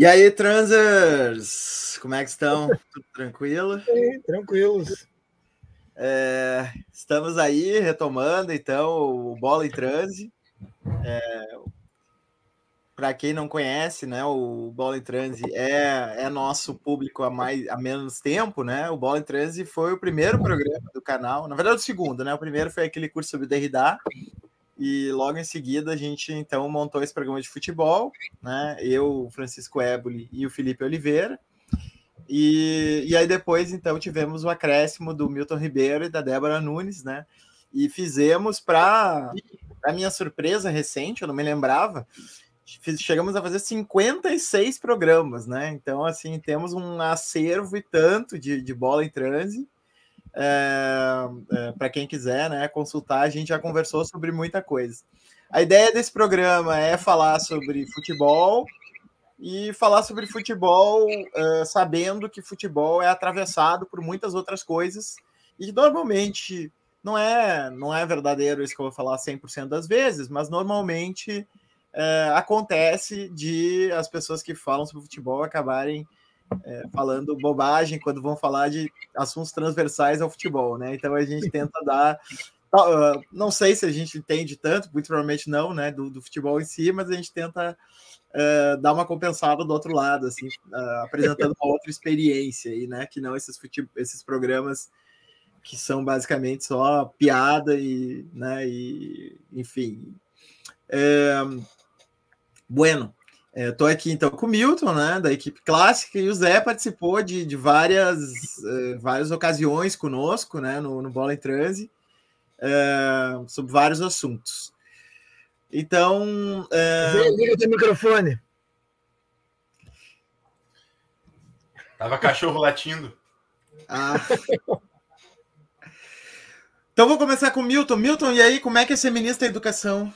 E aí, transers, como é que estão? Tudo tranquilo? Tranquilos. É, estamos aí retomando, então, o Bola em Transe. É, Para quem não conhece, né, o Bola em Transe é, é nosso público há, mais, há menos tempo, né? O Bola em Transe foi o primeiro programa do canal, na verdade, o segundo, né? O primeiro foi aquele curso sobre Derrida, e logo em seguida a gente então montou esse programa de futebol, né? Eu, Francisco Éboli e o Felipe Oliveira. E, e aí depois então tivemos o acréscimo do Milton Ribeiro e da Débora Nunes, né? E fizemos para a minha surpresa recente, eu não me lembrava, chegamos a fazer 56 programas, né? Então, assim, temos um acervo e tanto de, de bola em transe. É, é, para quem quiser né, consultar, a gente já conversou sobre muita coisa. A ideia desse programa é falar sobre futebol e falar sobre futebol é, sabendo que futebol é atravessado por muitas outras coisas e normalmente não é não é verdadeiro isso que eu vou falar 100% das vezes, mas normalmente é, acontece de as pessoas que falam sobre futebol acabarem é, falando bobagem quando vão falar de assuntos transversais ao futebol, né? Então a gente tenta dar. Uh, não sei se a gente entende tanto, muito provavelmente não, né? Do, do futebol em si, mas a gente tenta uh, dar uma compensada do outro lado, assim, uh, apresentando uma outra experiência aí, né? Que não esses, fute... esses programas que são basicamente só piada e, né? E, enfim. É... Bueno, Estou é, aqui então com o Milton, né, da equipe clássica, e o Zé participou de, de várias, uh, várias ocasiões conosco, né, no, no Bola em Transe, uh, sobre vários assuntos. Então. Uh... Zé, liga teu microfone. Tava cachorro latindo. Ah. Então vou começar com o Milton. Milton, e aí, como é que é ser ministro da Educação?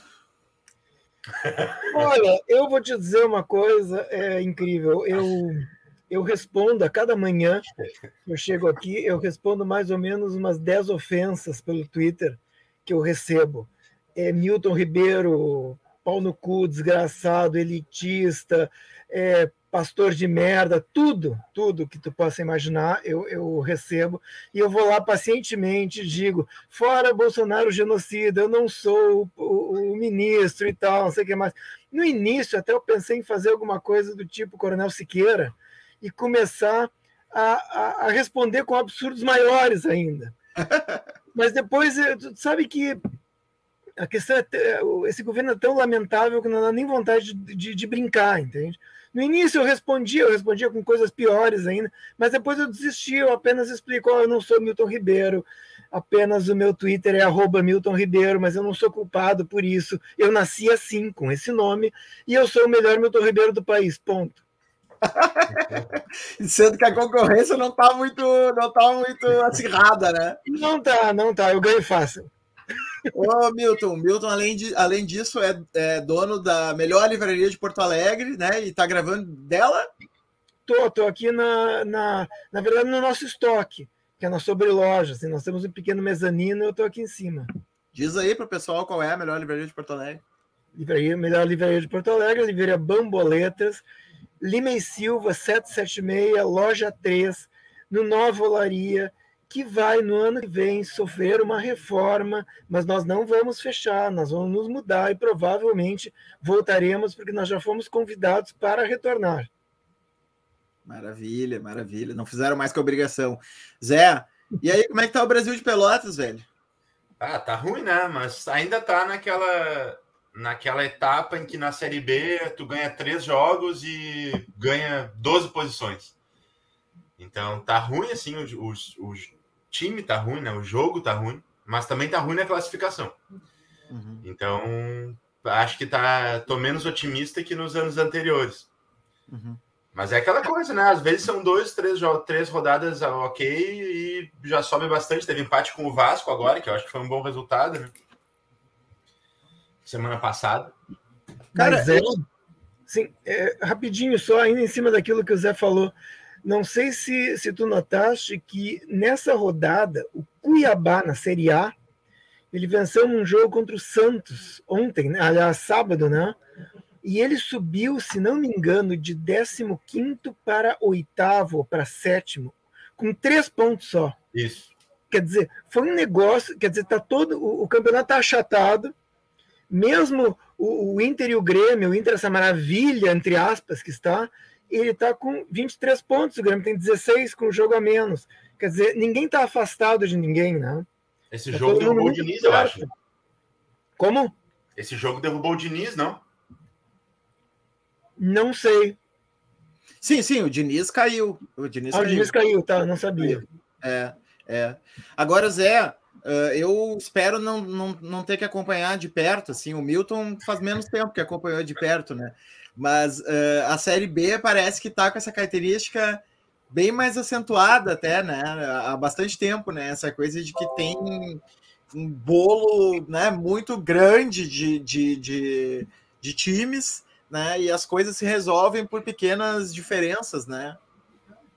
Olha, eu vou te dizer uma coisa é incrível. Eu, eu respondo a cada manhã, eu chego aqui, eu respondo mais ou menos umas 10 ofensas pelo Twitter que eu recebo. É Milton Ribeiro, pau no cu, desgraçado, elitista, é, pastor de merda, tudo, tudo que tu possa imaginar, eu, eu recebo, e eu vou lá pacientemente digo, fora Bolsonaro genocida, eu não sou o, o, o, ministro e tal, não sei o que mais. No início, até eu pensei em fazer alguma coisa do tipo Coronel Siqueira e começar a, a, a responder com absurdos maiores ainda. Mas depois, tu sabe que a questão é, esse governo é tão lamentável que não dá nem vontade de, de, de brincar, entende? No início eu respondia, eu respondia com coisas piores ainda, mas depois eu desisti, eu apenas explico, oh, eu não sou Milton Ribeiro, apenas o meu Twitter é arroba Milton Ribeiro, mas eu não sou culpado por isso. Eu nasci assim, com esse nome, e eu sou o melhor Milton Ribeiro do país, ponto. Sendo que a concorrência não está muito, não tá muito acirrada, né? Não tá, não tá, eu ganho fácil. Ô, Milton, Milton, além, de, além disso, é, é, dono da melhor livraria de Porto Alegre, né? E tá gravando dela? Tô, tô aqui na, na, na verdade, no nosso estoque, que é na sobreloja. Assim, nós temos um pequeno mezanino e eu tô aqui em cima. Diz aí pro pessoal qual é a melhor livraria de Porto Alegre. Livraria, melhor livraria de Porto Alegre, livraria Bamboletas, Lima e Silva, 776, loja 3, no Nova Olaria, que vai no ano que vem sofrer uma reforma, mas nós não vamos fechar, nós vamos nos mudar e provavelmente voltaremos porque nós já fomos convidados para retornar. Maravilha, maravilha. Não fizeram mais que obrigação. Zé, e aí como é que tá o Brasil de Pelotas, velho? Ah, tá ruim, né? Mas ainda tá naquela naquela etapa em que na Série B tu ganha três jogos e ganha 12 posições. Então tá ruim assim os, os, os time tá ruim, né? O jogo tá ruim, mas também tá ruim na classificação. Uhum. Então, acho que tá. tô menos otimista que nos anos anteriores. Uhum. Mas é aquela coisa, né? Às vezes são dois, três, três rodadas ok e já sobe bastante. Teve empate com o Vasco agora, que eu acho que foi um bom resultado, né? Semana passada. Cara, Mas é, sim, é, rapidinho só, ainda em cima daquilo que o Zé falou. Não sei se, se tu notaste que nessa rodada, o Cuiabá, na Série A, ele venceu um jogo contra o Santos ontem, né? aliás, sábado, né? e ele subiu, se não me engano, de 15 para oitavo, para sétimo, com três pontos só. Isso. Quer dizer, foi um negócio, quer dizer, tá todo o, o campeonato está achatado, mesmo o, o, Inter e o Grêmio, o Inter essa maravilha entre aspas que está, ele está com 23 pontos, o Grêmio tem 16 com o jogo a menos. Quer dizer, ninguém está afastado de ninguém, né? Esse tá jogo derrubou o Diniz, eu acho. Como? Esse jogo derrubou o Diniz, não? Não sei. Sim, sim, o Diniz caiu. O Diniz, ah, caiu. O Diniz caiu, tá? Não sabia. É, é. Agora, Zé, eu espero não, não, não ter que acompanhar de perto. Assim, o Milton faz menos tempo que acompanhou de perto, né? Mas uh, a Série B parece que está com essa característica bem mais acentuada até, né? Há bastante tempo, né? Essa coisa de que tem um bolo né, muito grande de, de, de, de times né? E as coisas se resolvem por pequenas diferenças, né?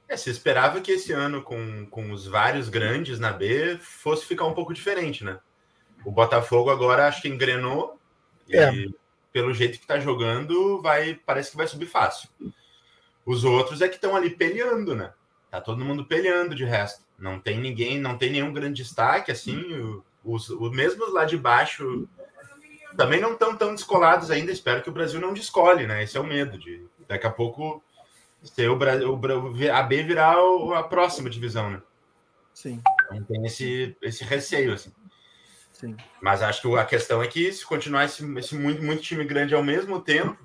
É, se esperava que esse ano, com, com os vários grandes na B, fosse ficar um pouco diferente, né? O Botafogo agora acho que engrenou é. e pelo jeito que está jogando, vai parece que vai subir fácil. Os outros é que estão ali peleando, né? Tá todo mundo peleando de resto. Não tem ninguém, não tem nenhum grande destaque, assim. Os, os mesmos lá de baixo também não estão tão descolados ainda. Espero que o Brasil não descole, né? Esse é o medo de daqui a pouco ser o, Brasil, o a B virar a próxima divisão, né? Sim. Então tem esse, esse receio, assim. Sim. Mas acho que a questão é que se continuar esse, esse muito, muito time grande ao mesmo tempo,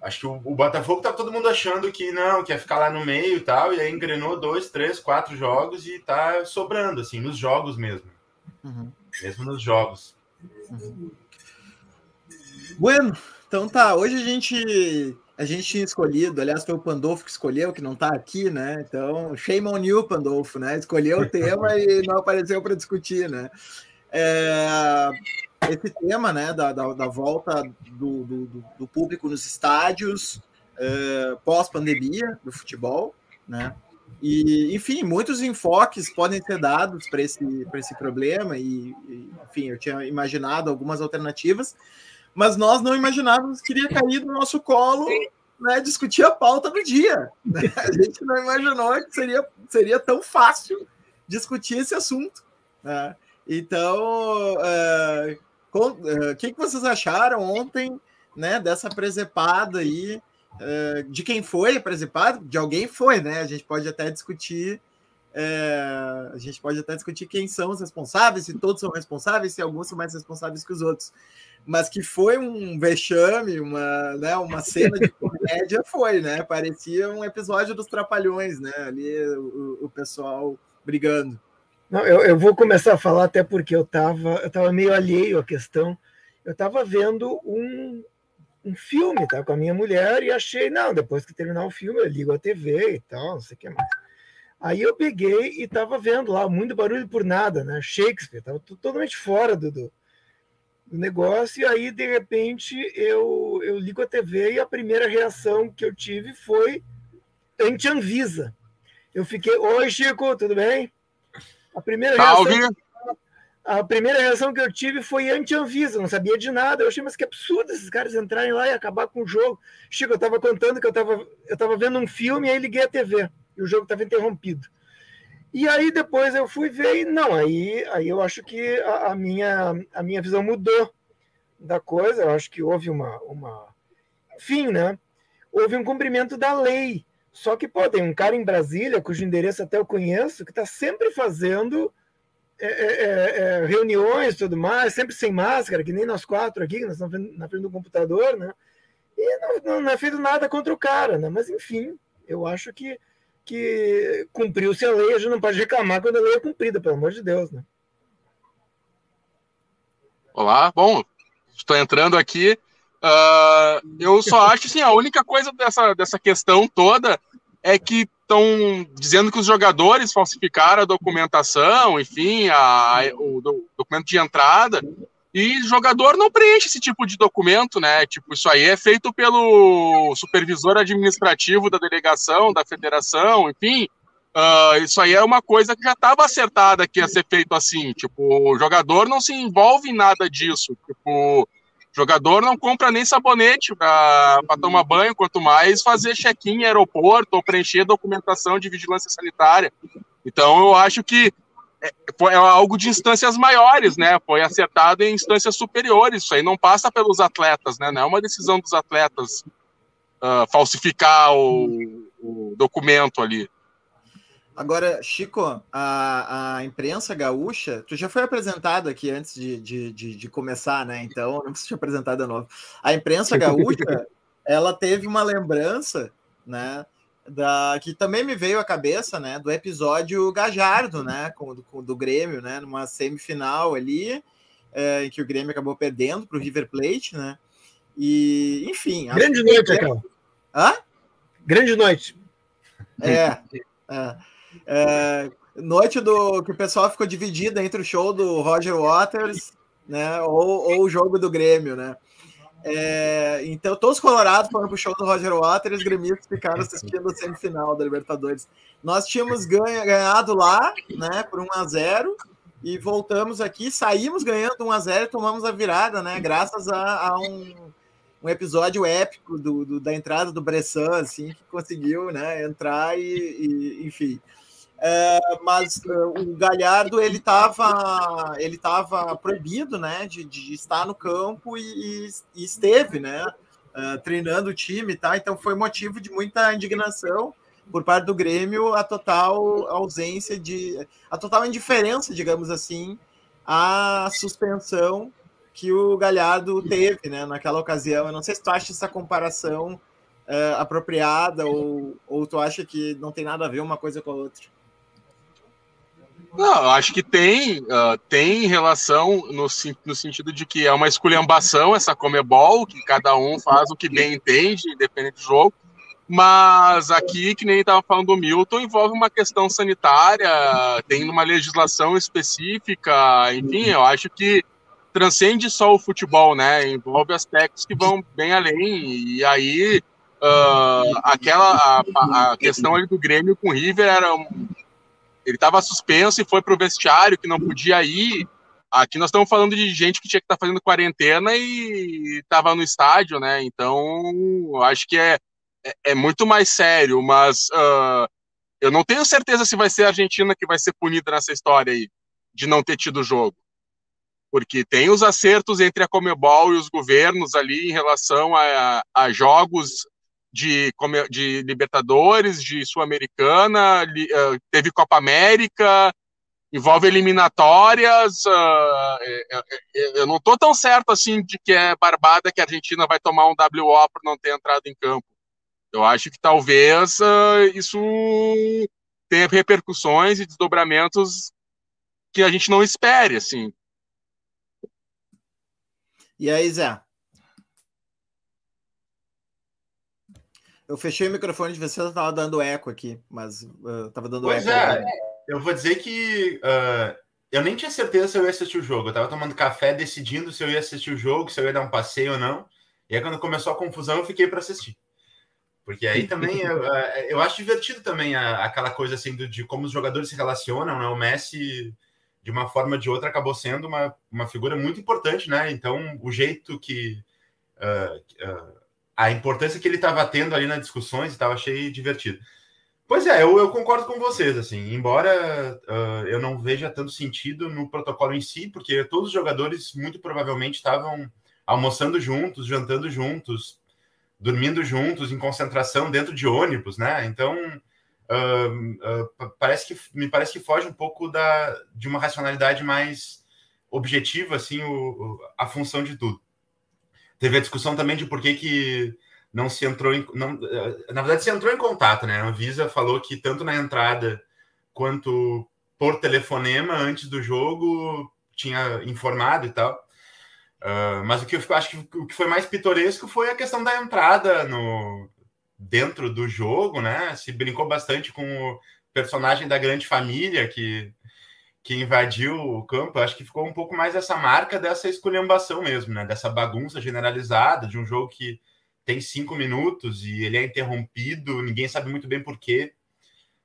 acho que o, o, Botafogo tá todo mundo achando que não, quer ficar lá no meio e tal, e aí engrenou dois, três, quatro jogos e tá sobrando, assim, nos jogos mesmo. Uhum. Mesmo nos jogos. Bueno, então tá. Hoje a gente a gente tinha escolhido, aliás, foi o Pandolfo que escolheu, que não tá aqui, né? Então, shame on you, Pandolfo, né? Escolheu o tema e não apareceu para discutir, né? É, esse tema, né, da, da, da volta do, do, do, público nos estádios é, pós-pandemia do futebol, né? E, enfim, muitos enfoques podem ser dados para esse, esse problema, e, e, enfim, eu tinha imaginado algumas alternativas, mas nós não imaginávamos que iria cair no nosso colo né, discutir a pauta do dia. Né? A gente não imaginou que seria, seria tão fácil discutir esse assunto. Né? Então, uh, o que, que vocês acharam ontem né, dessa presepada aí? Eh, de quem foi participado, de alguém foi, né? A gente pode até discutir. É, a gente pode até discutir quem são os responsáveis, se todos são responsáveis, se alguns são mais responsáveis que os outros. Mas que foi um vexame, uma, né, uma cena de comédia, foi, né? Parecia um episódio dos Trapalhões, né? Ali o, o pessoal brigando. Não, eu, eu, vou começar a falar até porque eu estava eu tava meio alheio à questão. Eu estava vendo um, um filme, tá? Com a minha mulher e achei, não, depois que terminar o filme eu ligo a TV e tal, não sei o que mais. Aí eu peguei e tava vendo lá, muito barulho por nada, né? Shakespeare, tava totalmente fora do, do, do negócio, e aí, de repente, eu, eu ligo a TV e a primeira reação que eu tive foi anti-Anvisa. Eu fiquei, oi Chico, tudo bem? A primeira reação a primeira reação que eu tive foi anti-Anvisa, não sabia de nada. Eu achei, mas que absurdo esses caras entrarem lá e acabar com o jogo. Chico, eu estava contando que eu estava eu tava vendo um filme e aí liguei a TV e o jogo estava interrompido. E aí depois eu fui ver e não, aí, aí eu acho que a, a, minha, a minha visão mudou da coisa. Eu acho que houve uma, uma. Enfim, né? Houve um cumprimento da lei. Só que, pô, tem um cara em Brasília, cujo endereço até eu conheço, que está sempre fazendo é, é, é, é, reuniões e tudo mais, sempre sem máscara, que nem nós quatro aqui, que nós estamos na frente do computador, né? E não, não, não é feito nada contra o cara, né? Mas, enfim, eu acho que, que cumpriu-se a lei, a gente não pode reclamar quando a lei é cumprida, pelo amor de Deus, né? Olá, bom, estou entrando aqui. Uh, eu só acho assim, a única coisa dessa, dessa questão toda é que estão dizendo que os jogadores falsificaram a documentação, enfim, a, o do, documento de entrada, e jogador não preenche esse tipo de documento, né? Tipo, isso aí é feito pelo supervisor administrativo da delegação, da federação, enfim. Uh, isso aí é uma coisa que já estava acertada que ia ser feito assim. Tipo, o jogador não se envolve em nada disso. Tipo, jogador não compra nem sabonete para tomar banho, quanto mais fazer check-in em aeroporto ou preencher documentação de vigilância sanitária. Então, eu acho que é, foi algo de instâncias maiores, né? Foi acertado em instâncias superiores. Isso aí não passa pelos atletas, né? Não é uma decisão dos atletas uh, falsificar o, o documento ali. Agora, Chico, a, a imprensa gaúcha, tu já foi apresentado aqui antes de, de, de, de começar, né? Então, não precisa te apresentar de novo. A imprensa gaúcha, ela teve uma lembrança, né? Da, que também me veio à cabeça, né? Do episódio Gajardo, né? Com, do, do Grêmio, né? Numa semifinal ali, é, em que o Grêmio acabou perdendo para o River Plate, né? E, enfim. Grande noite, que... Hã? Grande noite. É. é. É, noite do que o pessoal ficou dividido entre o show do Roger Waters, né, ou, ou o jogo do Grêmio, né? É, então, todos os colorados foram pro show do Roger Waters, os gremistas ficaram assistindo a semifinal da Libertadores. Nós tínhamos ganha, ganhado lá, né, por 1 a 0 e voltamos aqui, saímos ganhando 1 a 0 e tomamos a virada, né, graças a, a um, um, episódio épico do, do, da entrada do Bressan, assim, que conseguiu, né, entrar e, e enfim. É, mas uh, o Galhardo ele estava ele tava proibido né, de, de, estar no campo e, e esteve né, uh, treinando o time, tá? então foi motivo de muita indignação por parte do Grêmio a total ausência de a total indiferença, digamos assim, à suspensão que o Galhardo teve né, naquela ocasião. Eu não sei se tu acha essa comparação uh, apropriada ou, ou tu acha que não tem nada a ver uma coisa com a outra. Não, acho que tem, uh, tem relação no, no sentido de que é uma esculhambação essa Comebol, que cada um faz o que bem entende, independente do jogo. Mas aqui, que nem estava falando do Milton, envolve uma questão sanitária, tem uma legislação específica, enfim, eu acho que transcende só o futebol, né? Envolve aspectos que vão bem além. E aí, uh, aquela a, a, questão ali do Grêmio com o River era ele estava suspenso e foi para o vestiário, que não podia ir. Aqui nós estamos falando de gente que tinha que estar tá fazendo quarentena e estava no estádio, né? Então, acho que é, é, é muito mais sério, mas uh, eu não tenho certeza se vai ser a Argentina que vai ser punida nessa história aí, de não ter tido jogo. Porque tem os acertos entre a Comebol e os governos ali em relação a, a jogos de, de Libertadores, de Sul-Americana, uh, teve Copa América, envolve eliminatórias. Uh, eu não estou tão certo assim de que é barbada que a Argentina vai tomar um WO por não ter entrado em campo. Eu acho que talvez uh, isso tenha repercussões e desdobramentos que a gente não espere, assim. E aí, Zé? Eu fechei o microfone de você, estava dando eco aqui, mas estava uh, dando pois eco. Pois é, eu vou dizer que uh, eu nem tinha certeza se eu ia assistir o jogo. Eu estava tomando café, decidindo se eu ia assistir o jogo, se eu ia dar um passeio ou não. E aí, quando começou a confusão, eu fiquei para assistir. Porque aí também eu, eu acho divertido também a, aquela coisa assim do, de como os jogadores se relacionam, né? O Messi, de uma forma ou de outra, acabou sendo uma, uma figura muito importante, né? Então, o jeito que. Uh, uh, a importância que ele estava tendo ali nas discussões, estava achei divertido. Pois é, eu, eu, concordo com vocês, assim, embora uh, eu não veja tanto sentido no protocolo em si, porque todos os jogadores muito provavelmente estavam almoçando juntos, jantando juntos, dormindo juntos, em concentração dentro de ônibus, né? Então, uh, uh, parece que me parece que foge um pouco da, de uma racionalidade mais objetiva, assim, o, a função de tudo. Teve a discussão também de por que, que não se entrou em. Não, eh, na verdade, se entrou em contato, né? A Anvisa falou que tanto na entrada quanto por telefonema antes do jogo tinha informado e tal. Uh, mas o que eu acho que o que foi mais pitoresco foi a questão da entrada no dentro do jogo, né? Se brincou bastante com o personagem da grande família que que invadiu o campo, acho que ficou um pouco mais essa marca dessa esculhambação mesmo, né? Dessa bagunça generalizada de um jogo que tem cinco minutos e ele é interrompido, ninguém sabe muito bem por quê.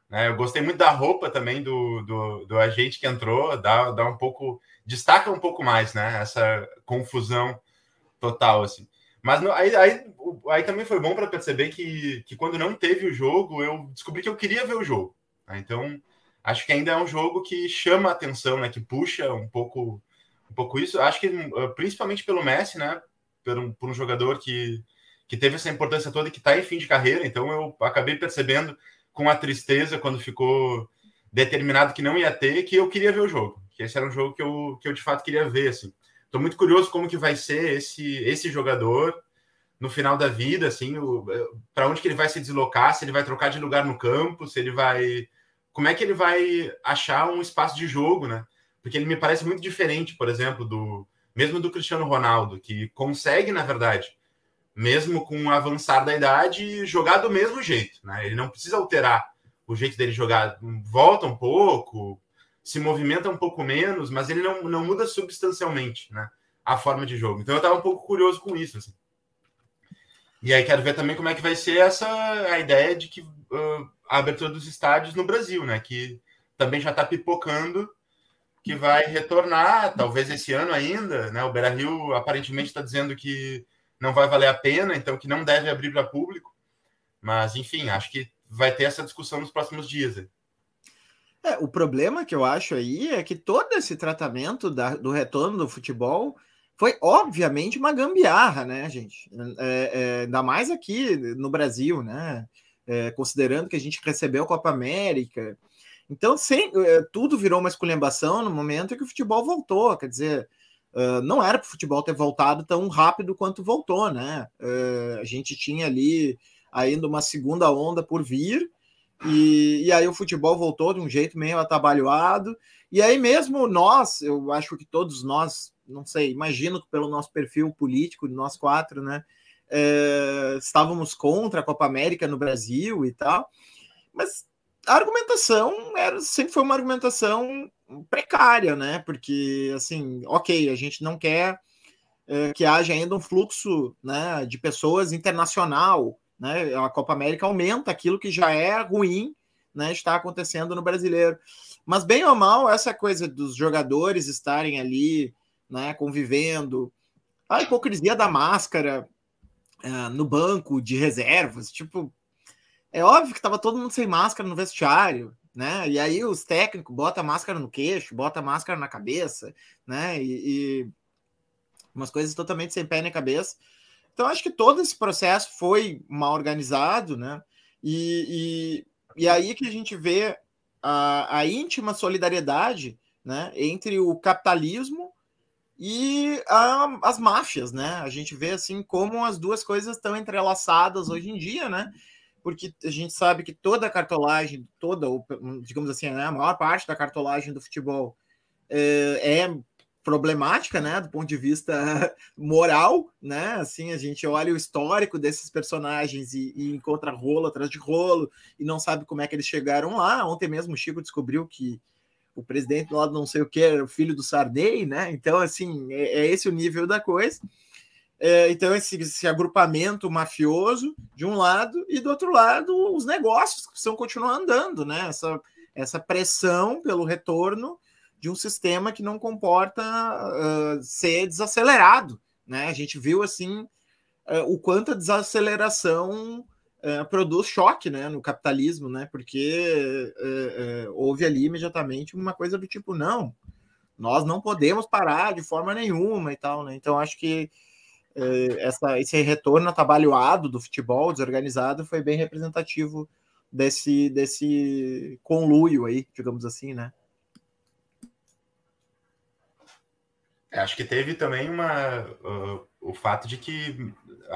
Né? Eu gostei muito da roupa também do, do, do, agente que entrou, dá, dá um pouco, destaca um pouco mais, né? Essa confusão total, assim. Mas no, aí, aí, aí, também foi bom para perceber que, que quando não teve o jogo, eu descobri que eu queria ver o jogo. Né? Então, acho que ainda é um jogo que chama a atenção, né? Que puxa um pouco, um pouco isso. Acho que uh, principalmente pelo Messi, né? Por um, por um jogador que, que teve essa importância toda e que está em fim de carreira. Então, eu acabei percebendo com a tristeza quando ficou determinado que não ia ter, que eu queria ver o jogo. Que esse era um jogo que eu, que eu de fato queria ver, assim. Muito curioso como que vai ser esse, esse jogador no final da vida, assim, para onde que ele vai se deslocar, se ele vai trocar de lugar no campo, se ele vai... Como é que ele vai achar um espaço de jogo, né? Porque ele me parece muito diferente, por exemplo, do mesmo do Cristiano Ronaldo, que consegue, na verdade, mesmo com o avançar da idade, jogar do mesmo jeito, né? Ele não precisa alterar o jeito dele jogar, volta um pouco, se movimenta um pouco menos, mas ele não, não muda substancialmente né, a forma de jogo. Então eu estava um pouco curioso com isso. Assim. E aí quero ver também como é que vai ser essa a ideia de que uh, a abertura dos estádios no Brasil, né? Que também já está pipocando, que vai retornar, talvez esse ano ainda, né? O Beira Rio aparentemente está dizendo que não vai valer a pena, então que não deve abrir para público. Mas, enfim, acho que vai ter essa discussão nos próximos dias. É, o problema que eu acho aí é que todo esse tratamento da, do retorno do futebol foi obviamente uma gambiarra, né, gente? É, é, ainda mais aqui no Brasil, né? É, considerando que a gente recebeu a Copa América. Então, sem, é, tudo virou uma esculhambação no momento em que o futebol voltou. Quer dizer, uh, não era para o futebol ter voltado tão rápido quanto voltou, né? Uh, a gente tinha ali ainda uma segunda onda por vir e, e aí o futebol voltou de um jeito meio atabalhoado. E aí mesmo nós, eu acho que todos nós, não sei, imagino pelo nosso perfil político, nós quatro, né, é, estávamos contra a Copa América no Brasil e tal, mas a argumentação era, sempre foi uma argumentação precária, né, porque, assim, ok, a gente não quer é, que haja ainda um fluxo né, de pessoas internacional né? A Copa América aumenta aquilo que já é ruim, né? Está acontecendo no brasileiro. Mas bem ou mal, essa coisa dos jogadores estarem ali, né? Convivendo, a hipocrisia da máscara uh, no banco de reservas, tipo, é óbvio que estava todo mundo sem máscara no vestiário, né? E aí os técnicos botam a máscara no queixo, botam a máscara na cabeça, né? E, e umas coisas totalmente sem pé nem cabeça. Então, acho que todo esse processo foi mal organizado, né? E, e, e aí que a gente vê a, a íntima solidariedade né, entre o capitalismo e a, as máfias, né? A gente vê assim como as duas coisas estão entrelaçadas hoje em dia, né? Porque a gente sabe que toda a cartolagem, toda, digamos assim, né, a maior parte da cartolagem do futebol é, é problemática, né, do ponto de vista moral, né, assim, a gente olha o histórico desses personagens e, e, encontra rolo atrás de rolo e não sabe como é que eles chegaram lá. Ontem mesmo o Chico descobriu que o presidente lá não sei o que era o filho do Sarney, né, então, assim, é, é esse o nível da coisa. É, então, esse, esse, agrupamento mafioso de um lado e do outro lado os negócios que precisam continuar andando, né, essa, essa pressão pelo retorno de um sistema que não comporta uh, ser desacelerado. Né? A gente viu assim uh, o quanto a desaceleração uh, produz choque né, no capitalismo, né? porque houve ali imediatamente uma coisa do tipo, não, nós não podemos parar de forma nenhuma e tal. Né? Então, acho que essa, esse retorno atabalhoado do futebol desorganizado foi bem representativo desse, desse conluio aí, digamos assim, né? É, acho que teve também uma, uh, o fato de que,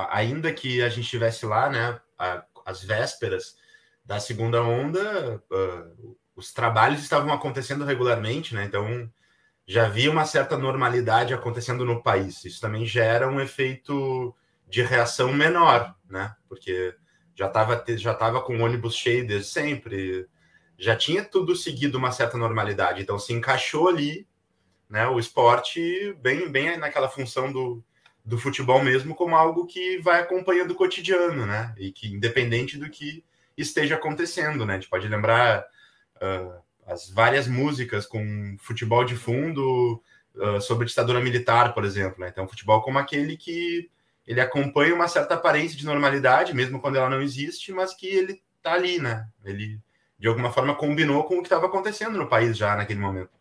ainda que a gente estivesse lá, né, as vésperas da segunda onda, uh, os trabalhos estavam acontecendo regularmente, né, então já havia uma certa normalidade acontecendo no país. Isso também gera um efeito de reação menor, né, porque já estava já tava com o ônibus cheio desde sempre, já tinha tudo seguido uma certa normalidade, então se encaixou ali né, o esporte bem, bem naquela função do, do futebol mesmo como algo que vai acompanhando o cotidiano, né? E que independente do que esteja acontecendo, né? A gente pode lembrar uh, as várias músicas com futebol de fundo uh, sobre ditadura militar, por exemplo. Né? Então, futebol como aquele que ele acompanha uma certa aparência de normalidade, mesmo quando ela não existe, mas que ele está ali, né? Ele, de alguma forma, combinou com o que estava acontecendo no país já naquele momento.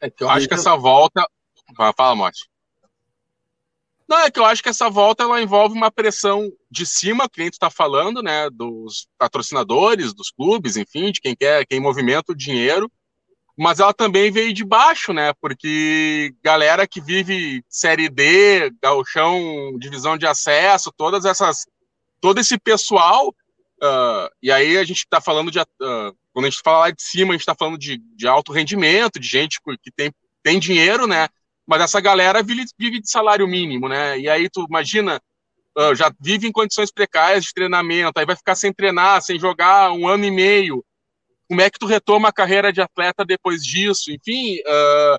É que eu acho que essa volta. Fala, Mote. Não, é que eu acho que essa volta ela envolve uma pressão de cima, que a gente está falando, né? Dos patrocinadores, dos clubes, enfim, de quem quer, quem movimenta o dinheiro. Mas ela também veio de baixo, né? Porque galera que vive Série D, Gauchão, divisão de acesso, todas essas. Todo esse pessoal. Uh, e aí a gente está falando de. Uh, quando a gente fala lá de cima, a gente está falando de, de alto rendimento, de gente que tem, tem dinheiro, né? Mas essa galera vive, de salário mínimo, né? E aí tu imagina, uh, já vive em condições precárias de treinamento, aí vai ficar sem treinar, sem jogar um ano e meio. Como é que tu retoma a carreira de atleta depois disso? Enfim, uh,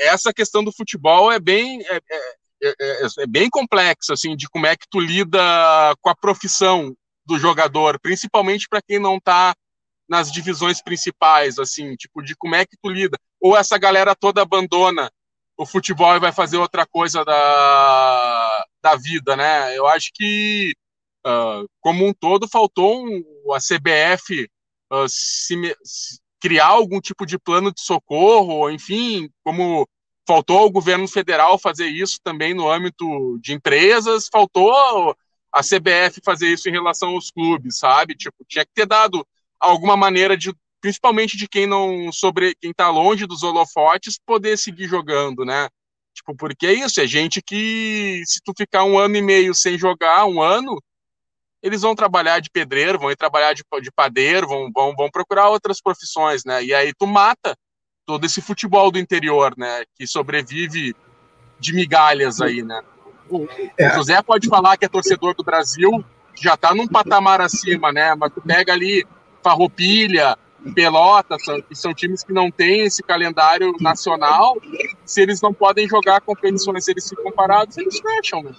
essa questão do futebol é bem é, é, é, é, bem complexa, assim, de como é que tu lida com a profissão do jogador, principalmente para quem não está nas divisões principais, assim, tipo, de como é que tu lida. Ou essa galera toda abandona o futebol e vai fazer outra coisa da, da vida, né? Eu acho que, uh, como um todo, faltou um, a CBF uh, se, se, criar algum tipo de plano de socorro, enfim, como faltou ao governo federal fazer isso também no âmbito de empresas, faltou a CBF fazer isso em relação aos clubes, sabe? Tipo, tinha que ter dado alguma maneira de principalmente de quem não sobre quem tá longe dos holofotes poder seguir jogando, né? Tipo, porque é isso, é gente que se tu ficar um ano e meio sem jogar, um ano, eles vão trabalhar de pedreiro, vão ir trabalhar de, de padeiro, vão, vão, vão procurar outras profissões, né? E aí tu mata todo esse futebol do interior, né? Que sobrevive de migalhas aí, né? O, é. o José pode falar que é torcedor do Brasil, já tá num patamar acima, né? Mas tu pega ali Farroupilha, Pelotas, que são times que não têm esse calendário nacional, se eles não podem jogar competições, se eles ficam parados, eles fecham. Né?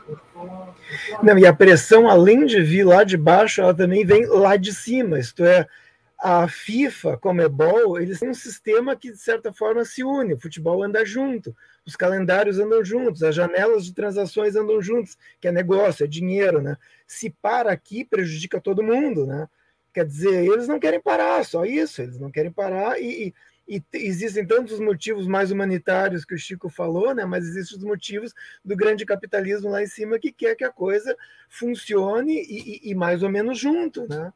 Não, e a pressão, além de vir lá de baixo, ela também vem lá de cima, isto é, a FIFA, como é eles têm um sistema que, de certa forma, se une, o futebol anda junto, os calendários andam juntos, as janelas de transações andam juntos, que é negócio, é dinheiro, né? Se para aqui, prejudica todo mundo, né? Quer dizer, eles não querem parar, só isso, eles não querem parar e, e, e existem tantos motivos mais humanitários que o Chico falou, né? Mas existem os motivos do grande capitalismo lá em cima que quer que a coisa funcione e, e mais ou menos junto, né?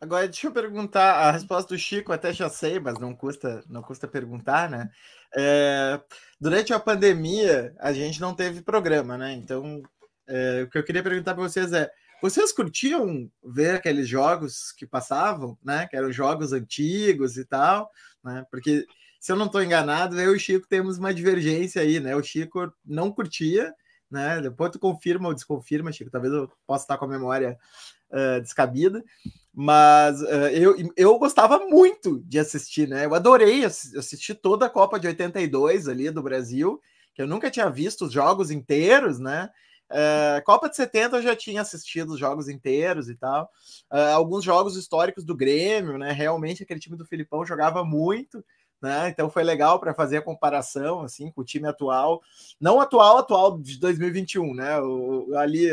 Agora, deixa eu perguntar, a resposta do Chico até já sei, mas não custa, não custa perguntar, né? É, durante a pandemia, a gente não teve programa, né? Então, é, o que eu queria perguntar para vocês é, vocês curtiam ver aqueles jogos que passavam, né? Que eram jogos antigos e tal, né? Porque se eu não estou enganado, eu e o Chico temos uma divergência aí, né? O Chico não curtia, né? Depois tu confirma ou desconfirma, Chico. Talvez eu possa estar com a memória uh, descabida, mas uh, eu, eu gostava muito de assistir, né? Eu adorei assistir toda a Copa de 82 ali do Brasil, que eu nunca tinha visto os jogos inteiros, né? Uh, Copa de 70 eu já tinha assistido os jogos inteiros e tal. Uh, alguns jogos históricos do Grêmio, né? Realmente aquele time do Filipão jogava muito, né? Então foi legal para fazer a comparação assim com o time atual, não atual, atual de 2021, né? O, ali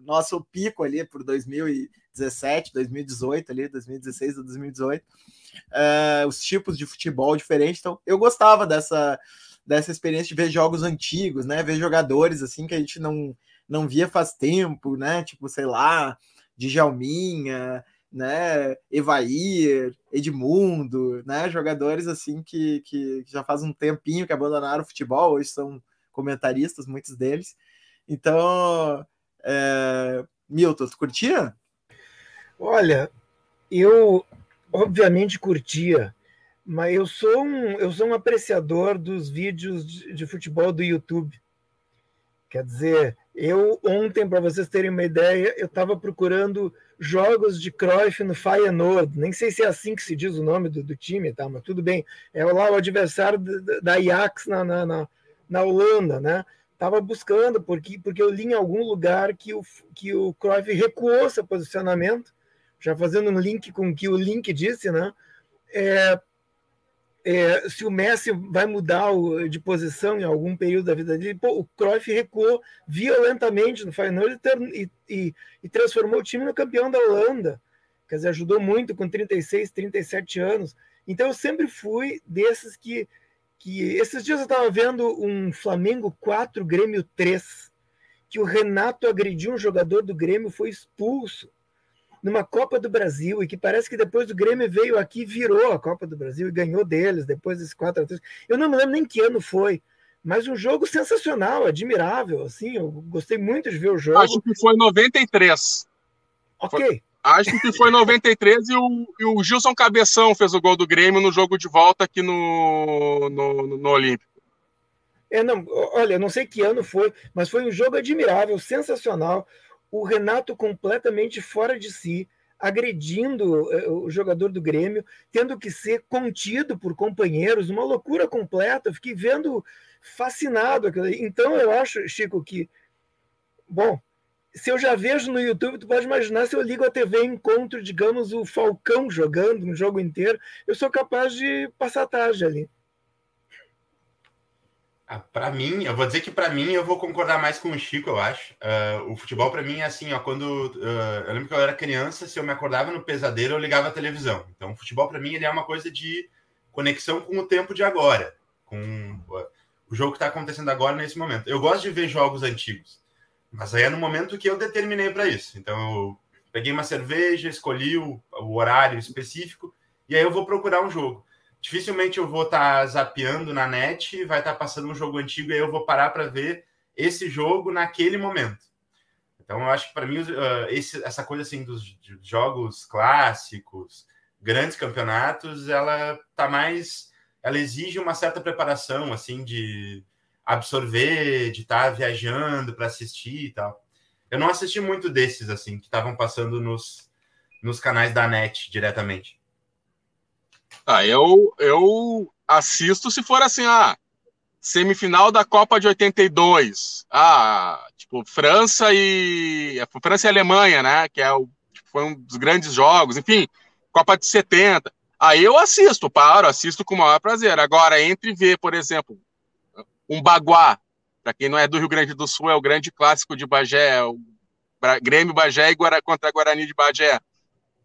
nosso pico ali por 2017, 2018 ali, 2016 ou 2018. Uh, os tipos de futebol diferentes. Então eu gostava dessa dessa experiência de ver jogos antigos, né? Ver jogadores assim que a gente não não via faz tempo, né? Tipo, sei lá, Djalminha, né? Evair, Edmundo, né? Jogadores assim que, que já faz um tempinho que abandonaram o futebol, hoje são comentaristas, muitos deles. Então, é... Milton, tu curtia? Olha, eu obviamente curtia, mas eu sou um, eu sou um apreciador dos vídeos de, de futebol do YouTube. Quer dizer, eu ontem, para vocês terem uma ideia, eu estava procurando jogos de Cruyff no Feyenoord. Nem sei se é assim que se diz o nome do, do time, tá? Mas tudo bem. É lá o adversário da Ajax na, na, na, na Holanda, né? Estava buscando porque porque eu li em algum lugar que o que o Cruyff recuou seu posicionamento, já fazendo um link com o que o link disse, né? É, é, se o Messi vai mudar o, de posição em algum período da vida dele, pô, o Cruyff recuou violentamente no final e, e, e, transformou o time no campeão da Holanda. Quer dizer, ajudou muito com 36, 37 anos. Então eu sempre fui desses que. que esses dias eu estava vendo um Flamengo 4, Grêmio 3, que o Renato agrediu um jogador do Grêmio, foi expulso numa Copa do Brasil e que parece que depois o Grêmio veio aqui virou a Copa do Brasil e ganhou deles depois desse 4 a 3. Eu não me lembro nem que ano foi, mas um jogo sensacional, admirável, assim, eu gostei muito de ver o jogo. Acho que foi 93. OK. Foi, acho que foi 93 e o, e o Gilson Cabeção fez o gol do Grêmio no jogo de volta aqui no, no, no Olímpico. É, não, olha, não sei que ano foi, mas foi um jogo admirável, sensacional o Renato completamente fora de si, agredindo eh, o jogador do Grêmio, tendo que ser contido por companheiros, uma loucura completa. Fiquei vendo fascinado. Então eu acho, Chico, que bom, se eu já vejo no YouTube, tu pode imaginar se eu ligo a TV e encontro, digamos, o Falcão jogando um jogo inteiro, eu sou capaz de passar tarde ali. Ah, para mim, eu vou dizer que para mim eu vou concordar mais com o Chico, eu acho. Uh, o futebol para mim é assim, ó, quando uh, eu lembro que eu era criança, se eu me acordava no pesadelo, eu ligava a televisão. Então, o futebol para mim ele é uma coisa de conexão com o tempo de agora, com uh, o jogo que está acontecendo agora nesse momento. Eu gosto de ver jogos antigos, mas aí é no momento que eu determinei para isso. Então, eu peguei uma cerveja, escolhi o, o horário específico e aí eu vou procurar um jogo dificilmente eu vou estar tá zapeando na net, vai estar tá passando um jogo antigo e aí eu vou parar para ver esse jogo naquele momento. Então eu acho que para mim uh, esse, essa coisa assim dos jogos clássicos, grandes campeonatos, ela tá mais, ela exige uma certa preparação assim de absorver, de estar tá viajando para assistir e tal. Eu não assisti muito desses assim que estavam passando nos, nos canais da net diretamente. Ah, eu, eu assisto se for assim, ah, semifinal da Copa de 82. Ah, tipo, França e. França e Alemanha, né? Que é o, tipo, foi um dos grandes jogos, enfim, Copa de 70. Aí eu assisto, paro, assisto com o maior prazer. Agora, entre ver, por exemplo, um Baguá, para quem não é do Rio Grande do Sul, é o grande clássico de Bagé, o Grêmio Bagé e Guara, contra Guarani de Bagé,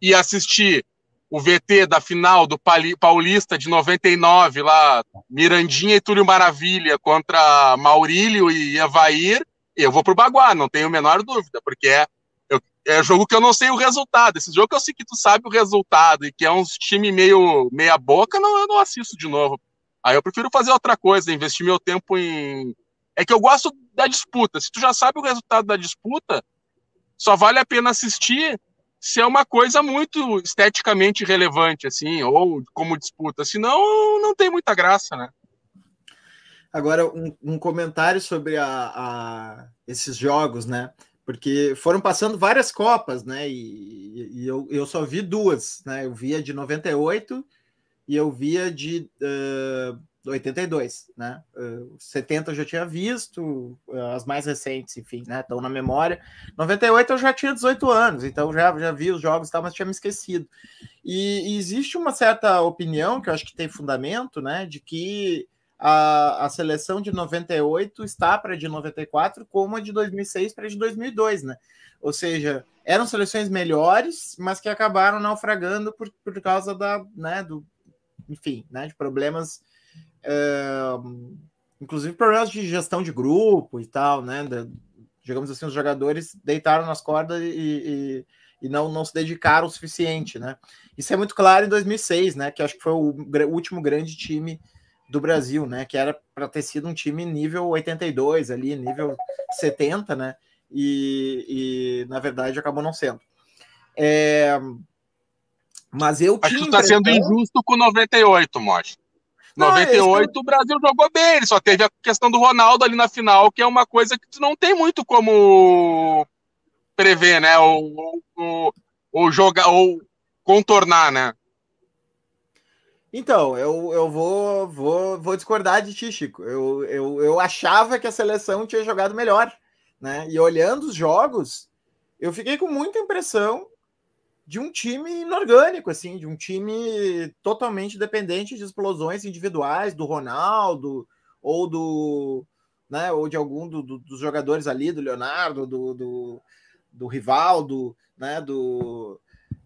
e assistir o VT da final do Paulista de 99, lá, Mirandinha e Túlio Maravilha contra Maurílio e Evair, eu vou pro Baguá, não tenho a menor dúvida, porque é, eu, é jogo que eu não sei o resultado. Esse jogo que eu sei que tu sabe o resultado e que é um time meio meia boca, não, eu não assisto de novo. Aí eu prefiro fazer outra coisa, investir meu tempo em. É que eu gosto da disputa. Se tu já sabe o resultado da disputa, só vale a pena assistir se é uma coisa muito esteticamente relevante, assim, ou como disputa. Senão, não tem muita graça, né? Agora, um, um comentário sobre a, a, esses jogos, né? Porque foram passando várias Copas, né? E, e eu, eu só vi duas, né? Eu via de 98 e eu via de uh, 82, né? Uh, 70 eu já tinha visto, uh, as mais recentes, enfim, né? Estão na memória. 98 eu já tinha 18 anos, então já, já vi os jogos e tal, mas tinha me esquecido. E, e, existe uma certa opinião, que eu acho que tem fundamento, né? De que a, a seleção de 98 está para de 94, como a de 2006 para de 2002, né? Ou seja, eram seleções melhores, mas que acabaram naufragando por, por causa da, né, do, enfim, né, de problemas inclusive problemas de gestão de grupo e tal, né? Da, digamos assim, os jogadores deitaram nas cordas e, e, e, não, não se dedicaram o suficiente, né? Isso é muito claro em 2006, né? Que acho que foi o, o último grande time do Brasil, né? Que era para ter sido um time nível 82 ali, nível 70, né? E, e na verdade acabou não sendo. É, mas eu Acho que tu tá sendo injusto com 98, Mocha. 98 não, o Brasil jogou bem, ele só teve a questão do Ronaldo ali na final, que é uma coisa que tu não tem muito como prever, né? Ou, ou, ou jogar, ou contornar, né? Então, eu, eu vou, vou, vou discordar de ti, Chico. Eu, eu, eu achava que a seleção tinha jogado melhor, né? E olhando os jogos, eu fiquei com muita impressão de um time inorgânico, assim, de um time totalmente dependente de explosões individuais do Ronaldo ou do, né, ou de algum do, do, dos jogadores ali, do Leonardo, do, do, do Rivaldo, né, do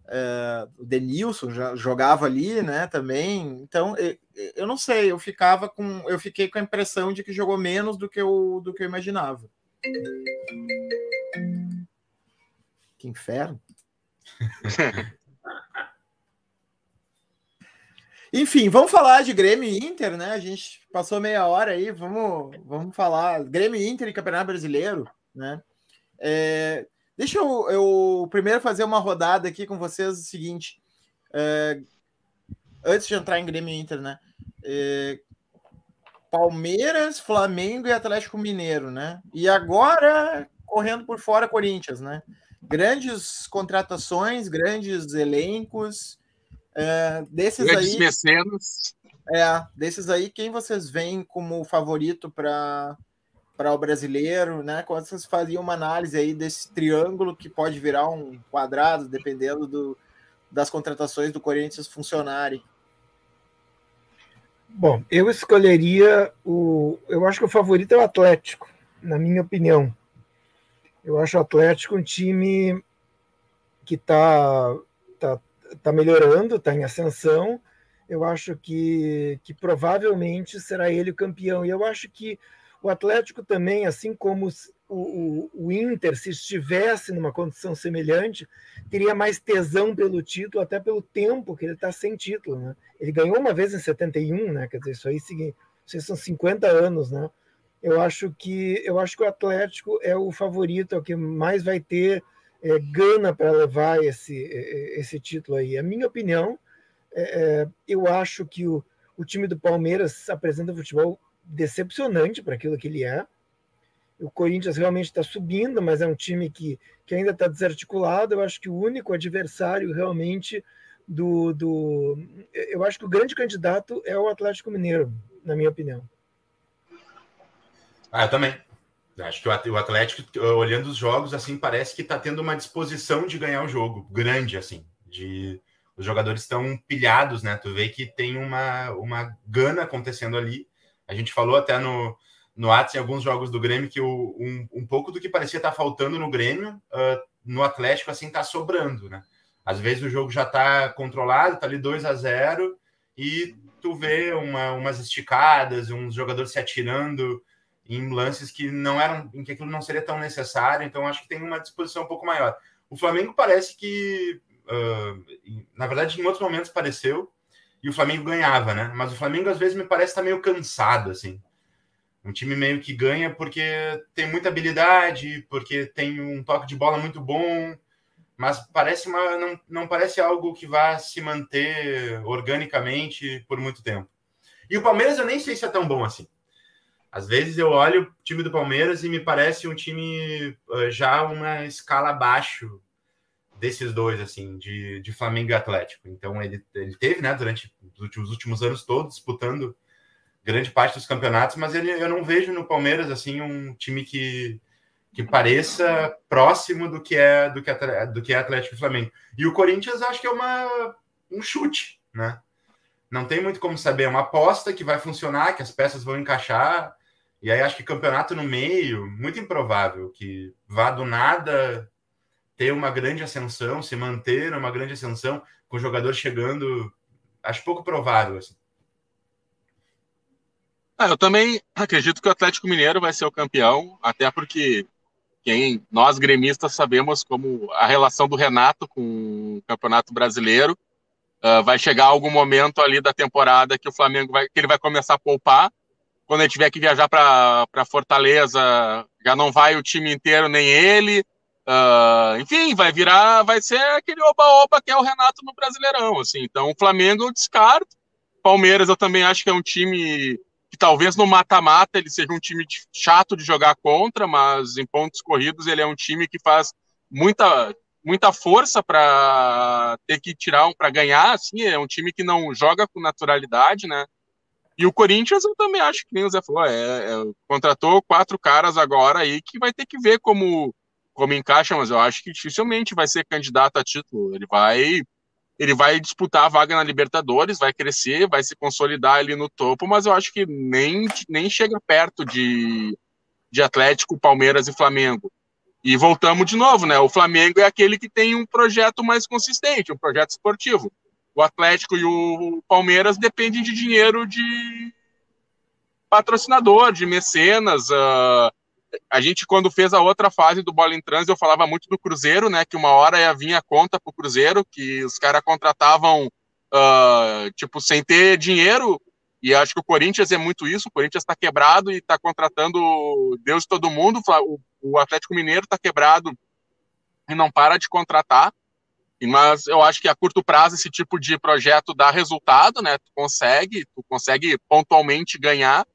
é, Denilson já jogava ali, né, também. Então, eu, eu não sei, eu ficava com, eu fiquei com a impressão de que jogou menos do que eu, do que eu imaginava. Que inferno. Enfim, vamos falar de Grêmio e Inter, né? A gente passou meia hora aí, vamos, vamos falar Grêmio e Inter e Campeonato Brasileiro, né? É, deixa eu, eu, primeiro fazer uma rodada aqui com vocês o seguinte. É, antes de entrar em Grêmio e Inter, né? É, Palmeiras, Flamengo e Atlético Mineiro, né? E agora correndo por fora Corinthians, né? Grandes contratações, grandes elencos. É, desses grandes aí, mecenas. É, desses aí, quem vocês veem como favorito para para o brasileiro, né? Quando vocês fariam uma análise aí desse triângulo que pode virar um quadrado, dependendo do, das contratações do Corinthians funcionarem. Bom, eu escolheria o. Eu acho que o favorito é o Atlético, na minha opinião. Eu acho o Atlético um time que está tá, tá melhorando, está em ascensão. Eu acho que, que provavelmente será ele o campeão. E eu acho que o Atlético também, assim como o, o, o, Inter, se estivesse numa condição semelhante, teria mais tesão pelo título, até pelo tempo que ele está sem título. Né? Ele ganhou uma vez em 71, né? quer dizer, isso aí, são 50 anos. Né? Eu acho que eu acho que o Atlético é o favorito, é o que mais vai ter é, gana para levar esse, esse título aí. A minha opinião, é, é, eu acho que o, o time do Palmeiras apresenta futebol decepcionante para aquilo que ele é. O Corinthians realmente está subindo, mas é um time que, que ainda está desarticulado. Eu acho que o único adversário realmente do, do. Eu acho que o grande candidato é o Atlético Mineiro, na minha opinião. Ah, eu também. Acho que o Atlético, olhando os jogos, assim, parece que está tendo uma disposição de ganhar o jogo, grande, assim. De os jogadores estão pilhados, né? Tu vê que tem uma, uma gana acontecendo ali. A gente falou até no, no Atos em alguns jogos do Grêmio que o, um, um pouco do que parecia estar tá faltando no Grêmio, uh, no Atlético, assim, tá sobrando, né? Às vezes o jogo já tá controlado, tá ali 2 a 0 e tu vê uma, umas esticadas, uns jogadores se atirando em lances que não eram, em que aquilo não seria tão necessário, então acho que tem uma disposição um pouco maior. O Flamengo parece que, uh, na verdade, em outros momentos pareceu, e o Flamengo ganhava, né? Mas o Flamengo às vezes me parece estar tá meio cansado, assim. Um time meio que ganha porque tem muita habilidade, porque tem um toque de bola muito bom, mas parece uma, não, não parece algo que vá se manter organicamente por muito tempo. E o Palmeiras eu nem sei se é tão bom assim. Às vezes eu olho o time do Palmeiras e me parece um time uh, já uma escala abaixo desses dois, assim, de, de Flamengo e Atlético. Então ele, ele teve, né, durante os últimos, últimos anos todos, disputando grande parte dos campeonatos, mas ele, eu não vejo no Palmeiras, assim, um time que, que pareça próximo do que é do que, é, do que é Atlético e Flamengo. E o Corinthians acho que é uma, um chute, né? Não tem muito como saber, é uma aposta que vai funcionar, que as peças vão encaixar, e aí acho que campeonato no meio, muito improvável que vá do nada ter uma grande ascensão, se manter uma grande ascensão, com o jogador chegando, acho pouco provável. Assim. Ah, eu também acredito que o Atlético Mineiro vai ser o campeão, até porque quem nós gremistas sabemos como a relação do Renato com o Campeonato Brasileiro. Uh, vai chegar algum momento ali da temporada que o Flamengo vai, que ele vai começar a poupar quando ele tiver que viajar para Fortaleza, já não vai o time inteiro, nem ele. Uh, enfim, vai virar, vai ser aquele oba-oba que é o Renato no Brasileirão, assim. Então, o Flamengo eu descarto. Palmeiras eu também acho que é um time que talvez no mata-mata ele seja um time chato de jogar contra, mas em pontos corridos ele é um time que faz muita muita força para ter que tirar um para ganhar, assim, é um time que não joga com naturalidade, né? E o Corinthians, eu também acho que nem o Zé falou, é, é, contratou quatro caras agora aí que vai ter que ver como, como encaixa, mas eu acho que dificilmente vai ser candidato a título. Ele vai ele vai disputar a vaga na Libertadores, vai crescer, vai se consolidar ali no topo, mas eu acho que nem, nem chega perto de, de Atlético, Palmeiras e Flamengo. E voltamos de novo, né? O Flamengo é aquele que tem um projeto mais consistente, um projeto esportivo. O Atlético e o Palmeiras dependem de dinheiro de patrocinador, de mecenas. Uh, a gente, quando fez a outra fase do Bola em Trans, eu falava muito do Cruzeiro, né? Que uma hora ia vir a conta pro Cruzeiro, que os caras contratavam, uh, tipo, sem ter dinheiro. E acho que o Corinthians é muito isso. O Corinthians está quebrado e está contratando Deus e todo mundo. O, o Atlético Mineiro está quebrado e não para de contratar. Mas eu acho que a curto prazo esse tipo de projeto dá resultado, né? Tu consegue, tu consegue pontualmente ganhar,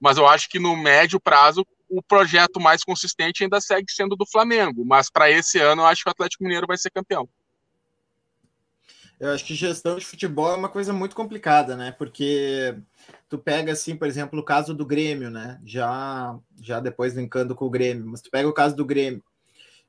mas eu acho que no médio prazo o projeto mais consistente ainda segue sendo do Flamengo. Mas para esse ano eu acho que o Atlético Mineiro vai ser campeão. Eu acho que gestão de futebol é uma coisa muito complicada, né? Porque tu pega assim, por exemplo, o caso do Grêmio, né? Já já depois linkando com o Grêmio, mas tu pega o caso do Grêmio.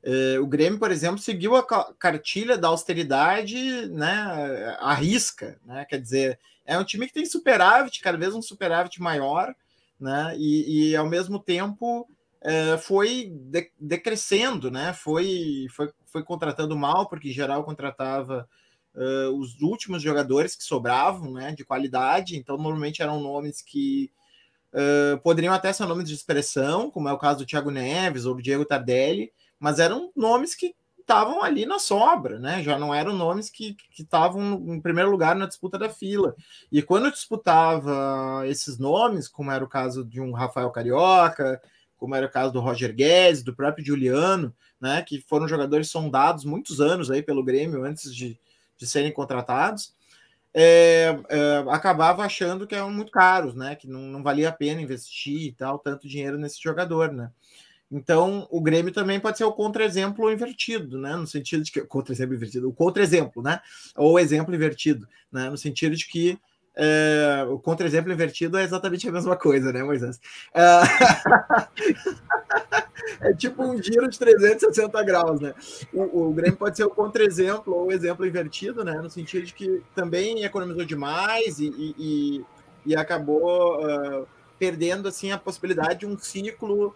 É, o Grêmio, por exemplo, seguiu a cartilha da austeridade, né? A risca, né? Quer dizer, é um time que tem superávit, cada vez um superávit maior, né? E, e ao mesmo tempo é, foi de, decrescendo, né? Foi, foi, foi contratando mal, porque em geral contratava uh, os últimos jogadores que sobravam, né? De qualidade, então normalmente eram nomes que uh, poderiam até ser nomes de expressão, como é o caso do Thiago Neves ou do Diego Tardelli, mas eram nomes que estavam ali na sobra, né? Já não eram nomes que estavam em primeiro lugar na disputa da fila. E quando disputava esses nomes, como era o caso de um Rafael Carioca, como era o caso do Roger Guedes, do próprio Juliano, né? Que foram jogadores sondados muitos anos aí pelo Grêmio antes de, de serem contratados. É, é, acabava achando que eram muito caros, né? Que não, não valia a pena investir e tal, tanto dinheiro nesse jogador, né? Então, o Grêmio também pode ser o contra-exemplo invertido, né? No sentido de que. Contra-exemplo invertido, o contra-exemplo, né? Ou exemplo invertido, né? No sentido de que é, o contra-exemplo invertido é exatamente a mesma coisa, né, Moisés? É, é tipo um giro de 360 graus, né? O, o Grêmio pode ser o contra-exemplo ou o exemplo invertido, né? No sentido de que também economizou demais e, e, e, acabou uh, perdendo assim a possibilidade de um ciclo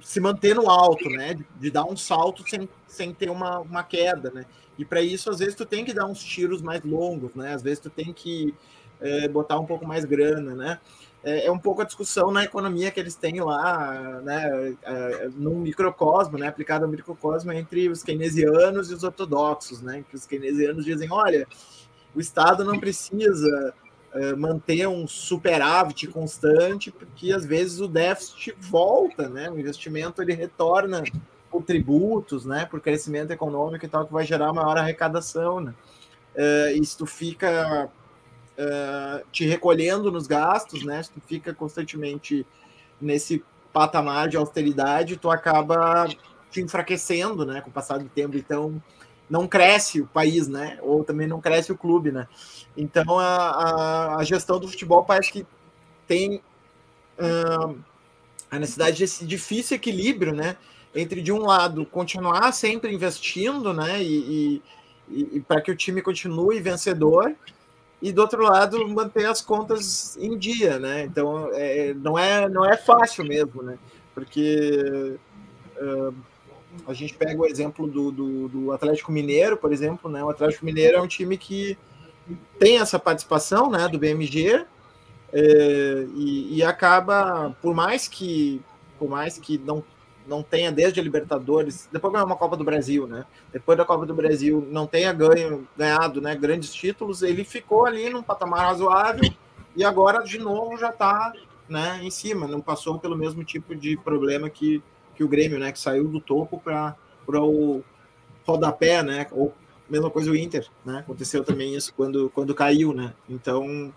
se manter no alto, né? De, de, dar um salto sem, sem ter uma, uma queda, né? E para isso, às vezes, tu tem que dar uns tiros mais longos, né? Às vezes tu tem que é, botar um pouco mais grana, né? É, é, um pouco a discussão na economia que eles têm lá, né? É, microcosmo, né? Aplicado ao microcosmo entre os keynesianos e os ortodoxos, né? Que os keynesianos dizem, olha, o Estado não precisa manter um superávit constante, porque às vezes o déficit volta, né? O investimento ele retorna por tributos, né? Por crescimento econômico e tal, que vai gerar maior arrecadação, né? Uh, e se tu fica uh, te recolhendo nos gastos, né? Se tu fica constantemente nesse patamar de austeridade, tu acaba te enfraquecendo, né? Com o passar do tempo, então não cresce o país, né? Ou também não cresce o clube, né? Então a, a, a gestão do futebol parece que tem uh, a necessidade desse difícil equilíbrio, né? Entre de um lado continuar sempre investindo, né? E, e, e para que o time continue vencedor, e do outro lado manter as contas em dia, né? Então é, não é não é fácil mesmo, né? Porque uh, a gente pega o exemplo do, do, do, Atlético Mineiro, por exemplo, né? O Atlético Mineiro é um time que tem essa participação, né, do BMG é, e, e, acaba, por mais que, por mais que não não tenha desde a Libertadores, depois ganhou uma Copa do Brasil, né? Depois da Copa do Brasil não tenha ganho, ganhado, né, grandes títulos, ele ficou ali num patamar razoável e agora de novo já está, né, em cima, não passou pelo mesmo tipo de problema que que o Grêmio, né, que saiu do topo para o rodapé, né, ou mesma coisa o Inter, né, aconteceu também isso quando, quando caiu, né, então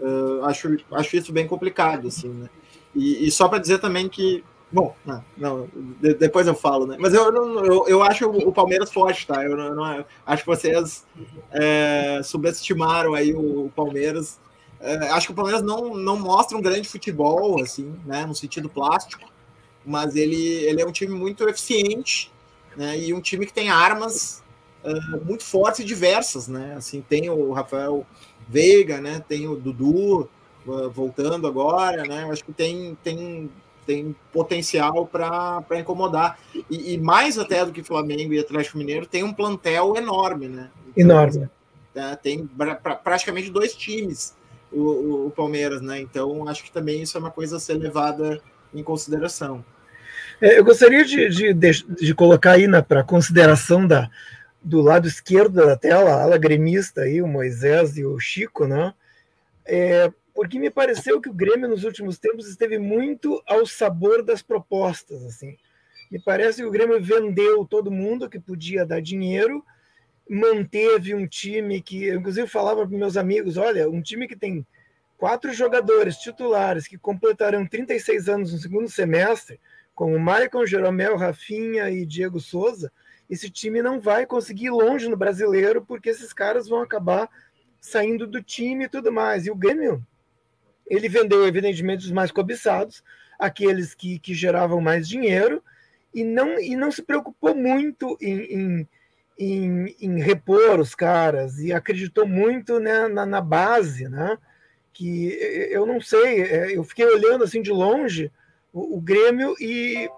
uh, acho, acho isso bem complicado, assim, né, e, e só para dizer também que, bom, não, não de, depois eu falo, né, mas eu, eu, eu acho o, Palmeiras forte, tá, eu não, não acho que vocês é, subestimaram aí o, o Palmeiras, é, acho que o Palmeiras não, não mostra um grande futebol, assim, né, no sentido plástico, mas ele, ele é um time muito eficiente, né? E um time que tem armas uh, muito fortes e diversas, né? Assim, tem o Rafael Veiga, né? Tem o Dudu uh, voltando agora, né? Acho que tem, tem, tem potencial para incomodar. E, e, mais até do que Flamengo e Atlético Mineiro, tem um plantel enorme, né? Então, enorme. Uh, tem pra, pra, praticamente dois times o, o, o Palmeiras, né? Então acho que também isso é uma coisa a ser levada em consideração. É, eu gostaria de, de, de, de colocar aí para consideração da, do lado esquerdo da tela, a ala gremista aí, o Moisés e o Chico, né? É, porque me pareceu que o Grêmio nos últimos tempos esteve muito ao sabor das propostas, assim. Me parece que o Grêmio vendeu todo mundo que podia dar dinheiro, manteve um time que, eu, inclusive, falava para meus amigos, olha, um time que tem quatro jogadores titulares que completarão 36 anos no segundo semestre, como Maicon, Jeromel, Rafinha e Diego Souza, esse time não vai conseguir ir longe no brasileiro, porque esses caras vão acabar saindo do time e tudo mais. E o Grêmio, ele vendeu, evidentemente, os mais cobiçados, aqueles que, que geravam mais dinheiro, e não, e não se preocupou muito em, em, em, em repor os caras, e acreditou muito né, na, na base, né? que eu não sei, é, eu fiquei olhando assim de longe o, o Grêmio e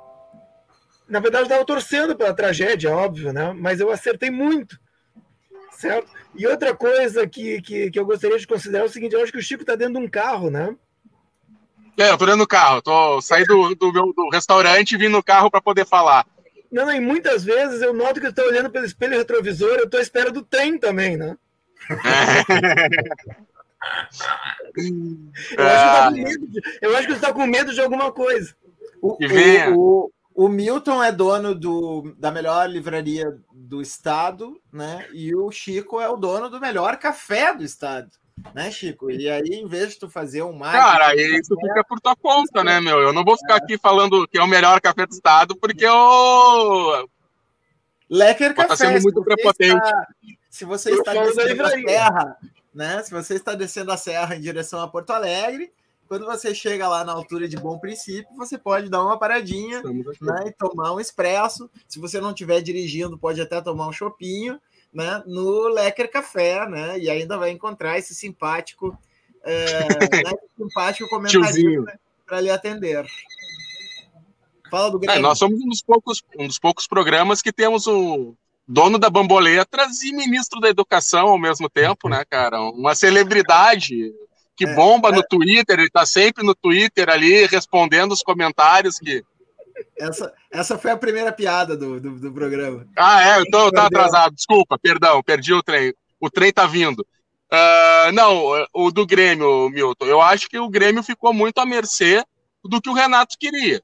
na verdade estava torcendo pela tragédia, óbvio, né? Mas eu acertei muito, certo? E outra coisa que, que, que eu gostaria de considerar é o seguinte: eu acho que o Chico está dentro de um carro, né? É, eu tô dentro do carro, tô saí do, do meu do restaurante e vim no carro para poder falar. Não, não, e muitas vezes eu noto que eu estou olhando pelo espelho retrovisor, eu estou à espera do trem também, né? Eu, acho que tá de, eu acho que você está com medo de alguma coisa. O, o, o, o, Milton é dono do, da melhor livraria do estado, né? E o Chico é o dono do melhor café do estado, né, Chico? E aí, em vez de tu fazer um marketing... Cara, isso café, fica por tua conta, né, meu? Eu não vou ficar é. aqui falando que é o melhor café do estado, porque eu... Lecker Café. Tá sendo muito prepotente. Está, se você está descendo a terra, né? Se você está descendo a serra em direção a Porto Alegre, quando você chega lá na altura de Bom Princípio, você pode dar uma paradinha né, e tomar um expresso. Se você não estiver dirigindo, pode até tomar um chopinho né, no Lecker Café, né? E ainda vai encontrar esse simpático, é, né, simpático comentário né, para lhe atender. Fala do Grêmio. É, nós somos um dos poucos, um dos poucos programas que temos o dono da Bamboletras e ministro da Educação ao mesmo tempo, né, cara? Uma celebridade que é, bomba é, no Twitter, ele tá sempre no Twitter ali respondendo os comentários que. Essa, essa foi a primeira piada do, do, do programa. Ah, é, então eu tô atrasado, desculpa, perdão, perdi o trem. O trem tá vindo. Uh, não, o do Grêmio, Milton, eu acho que o Grêmio ficou muito à mercê do que o Renato queria.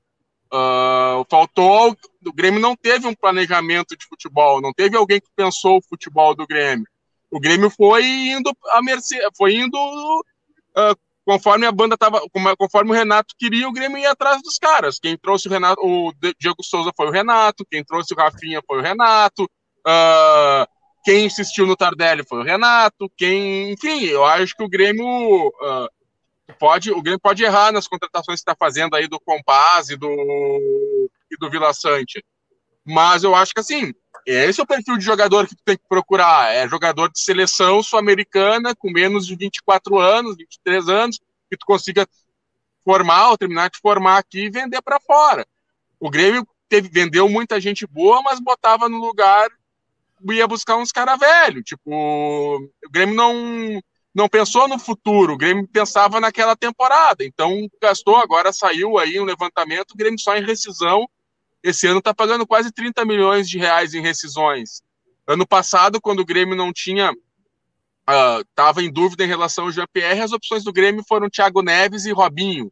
Uh, faltou. O Grêmio não teve um planejamento de futebol, não teve alguém que pensou o futebol do Grêmio. O Grêmio foi indo a mercê, foi indo uh, conforme a banda tava, conforme o Renato queria, o Grêmio ia atrás dos caras. Quem trouxe o Renato, o Diego Souza foi o Renato, quem trouxe o Rafinha foi o Renato, uh, quem insistiu no Tardelli foi o Renato, quem, enfim, eu acho que o Grêmio uh, pode, o Grêmio pode errar nas contratações que está fazendo aí do Compaz e do, e do Vila Sante. Mas eu acho que assim, esse é o perfil de jogador que tu tem que procurar. É jogador de seleção sul-americana com menos de 24 anos, 23 anos, que tu consiga formar ou terminar de formar aqui e vender para fora. O Grêmio teve, vendeu muita gente boa, mas botava no lugar ia buscar uns cara velho. Tipo, o Grêmio não não pensou no futuro, o Grêmio pensava naquela temporada. Então, gastou, agora saiu aí um levantamento, o Grêmio só em rescisão. Esse ano está pagando quase 30 milhões de reais em rescisões. Ano passado, quando o Grêmio não tinha. Estava uh, em dúvida em relação ao Jean-Pierre, as opções do Grêmio foram Thiago Neves e Robinho.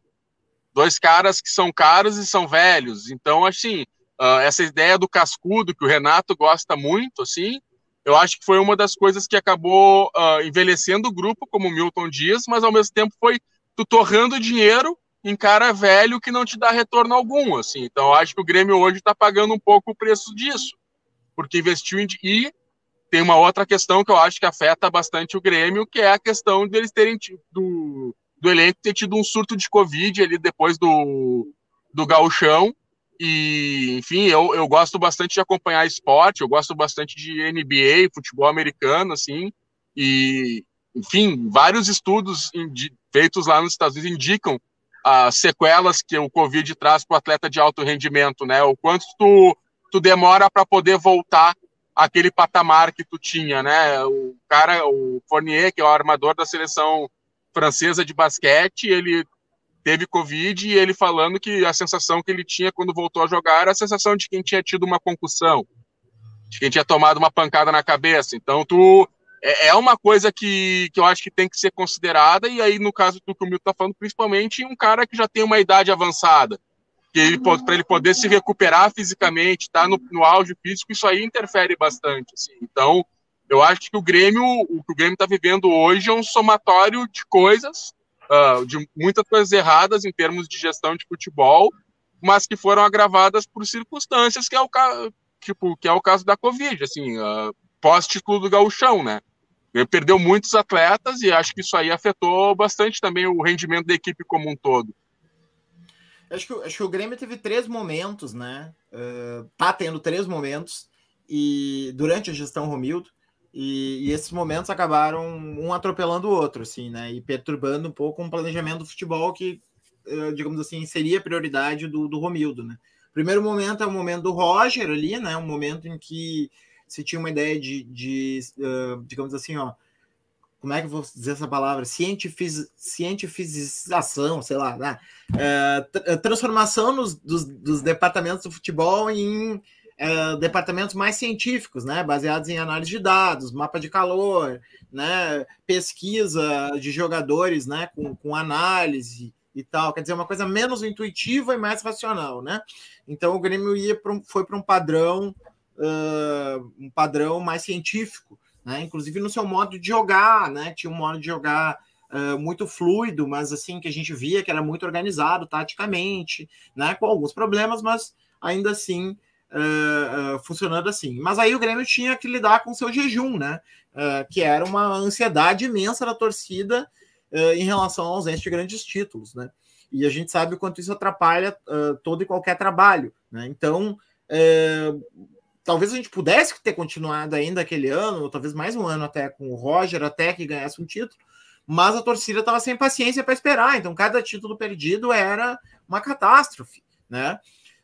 Dois caras que são caros e são velhos. Então, assim, uh, essa ideia do cascudo, que o Renato gosta muito, assim, eu acho que foi uma das coisas que acabou uh, envelhecendo o grupo, como o Milton diz, mas ao mesmo tempo foi tu torrando dinheiro em cara velho que não te dá retorno algum, assim. Então eu acho que o Grêmio hoje está pagando um pouco o preço disso, porque investiu em e tem uma outra questão que eu acho que afeta bastante o Grêmio, que é a questão deles terem tido, do, do elenco ter tido um surto de Covid ali depois do, do gauchão, E, enfim, eu, eu gosto bastante de acompanhar esporte, eu gosto bastante de NBA, futebol americano, assim, e, enfim, vários estudos feitos lá nos Estados Unidos indicam as sequelas que o Covid traz para o atleta de alto rendimento, né? O quanto tu, tu demora para poder voltar àquele patamar que tu tinha, né? O cara, o Fournier, que é o armador da seleção francesa de basquete, ele teve Covid e ele falando que a sensação que ele tinha quando voltou a jogar era a sensação de quem tinha tido uma concussão, de quem tinha tomado uma pancada na cabeça. Então, tu é, é uma coisa que, que eu acho que tem que ser considerada, e aí, no caso do que o Milton está falando, principalmente um cara que já tem uma idade avançada, que para ele poder se recuperar fisicamente, tá no, no auge físico, isso aí interfere bastante. Assim. Então, eu acho que o Grêmio, o que o Grêmio está vivendo hoje é um somatório de coisas, uh, de muitas coisas erradas em termos de gestão de futebol, mas que foram agravadas por circunstâncias que é o, tipo, que é o caso da Covid, assim, uh, pós-título do gauchão, né? Ele perdeu muitos atletas e acho que isso aí afetou bastante também o rendimento da equipe como um todo. Acho que, acho que o Grêmio teve três momentos, né? Uh, tá tendo três momentos e durante a gestão Romildo e, e, esses momentos acabaram um atropelando o outro, assim, né? E perturbando um pouco um planejamento do futebol que, uh, digamos assim, seria prioridade do, do Romildo, né? Primeiro momento é o momento do Roger ali, né? Um momento em que se tinha uma ideia de, de uh, digamos assim, ó, como é que eu vou dizer essa palavra? Cientifiz, cientificação, sei lá, né? uh, transformação nos, dos, dos, departamentos do futebol em uh, departamentos mais científicos, né? Baseados em análise de dados, mapa de calor, né? Pesquisa de jogadores, né? Com, com análise e tal. Quer dizer, uma coisa menos intuitiva e mais racional, né? Então o Grêmio ia pra um, foi para um padrão uh, um padrão mais científico, né? Inclusive no seu modo de jogar, né? Tinha um modo de jogar uh, muito fluido, mas assim que a gente via que era muito organizado taticamente, né? Com alguns problemas, mas ainda assim uh, funcionando assim. Mas aí o Grêmio tinha que lidar com o seu jejum, né? que era uma ansiedade imensa da torcida em relação à ausência de grandes títulos, né? E a gente sabe o quanto isso atrapalha todo e qualquer trabalho, né? Então, talvez a gente pudesse ter continuado ainda aquele ano, ou talvez mais um ano até com o Roger, até que ganhasse um título, mas a torcida estava sem paciência para esperar, então cada título perdido era uma catástrofe, né?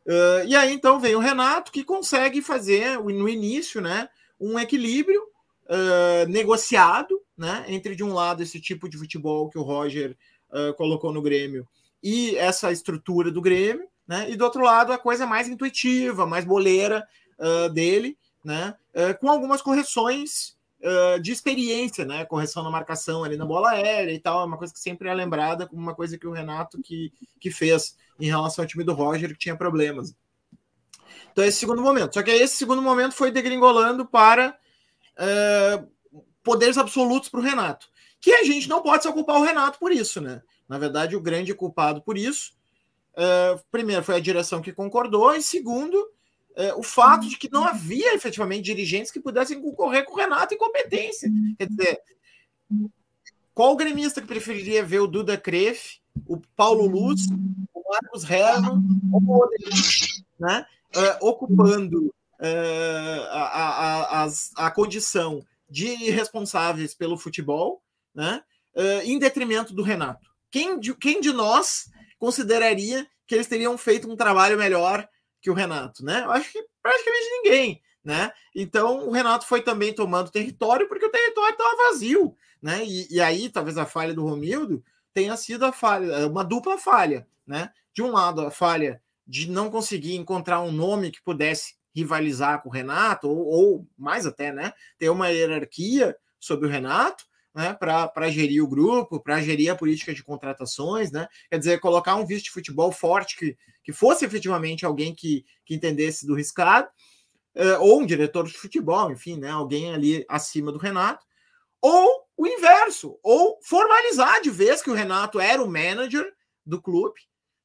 Uh, e aí então vem o Renato que consegue fazer no início, né, um equilíbrio uh, negociado, né, entre de um lado esse tipo de futebol que o Roger uh, colocou no Grêmio e essa estrutura do Grêmio, né, e do outro lado a coisa mais intuitiva, mais boleira, dele, né? Com algumas correções uh, de experiência, né? Correção na marcação ali na bola aérea e tal, é uma coisa que sempre é lembrada como uma coisa que o Renato que, que fez em relação ao time do Roger, que tinha problemas. Então, esse segundo momento. Só que esse segundo momento foi degringolando para poderes absolutos para o Renato. Que a gente não pode só culpar o Renato por isso, né? Na verdade, o grande culpado por isso, uh, primeiro, foi a direção que concordou, e segundo, é, o fato de que não havia efetivamente dirigentes que pudessem concorrer com o Renato em competência. Quer dizer, qual gremista que preferiria ver o Duda Kreff, o Paulo Luz, o Marcos Herman ou o né? Uh, ocupando uh, a, a, a, a, condição de responsáveis pelo futebol, né? Uh, em detrimento do Renato. Quem de, quem de nós consideraria que eles teriam feito um trabalho melhor que o Renato, né? Eu acho que praticamente ninguém, né? Então o Renato foi também tomando território porque o território estava vazio, né? E, e, aí talvez a falha do Romildo tenha sido a falha, uma dupla falha, né? De um lado a falha de não conseguir encontrar um nome que pudesse rivalizar com o Renato ou, ou mais até, né? Ter uma hierarquia sobre o Renato né, para gerir o grupo, para gerir a política de contratações, né? Quer dizer, colocar um vice de futebol forte que, que fosse efetivamente alguém que, que entendesse do riscado, uh, ou um diretor de futebol, enfim, né? Alguém ali acima do Renato, ou o inverso, ou formalizar de vez que o Renato era o manager do clube,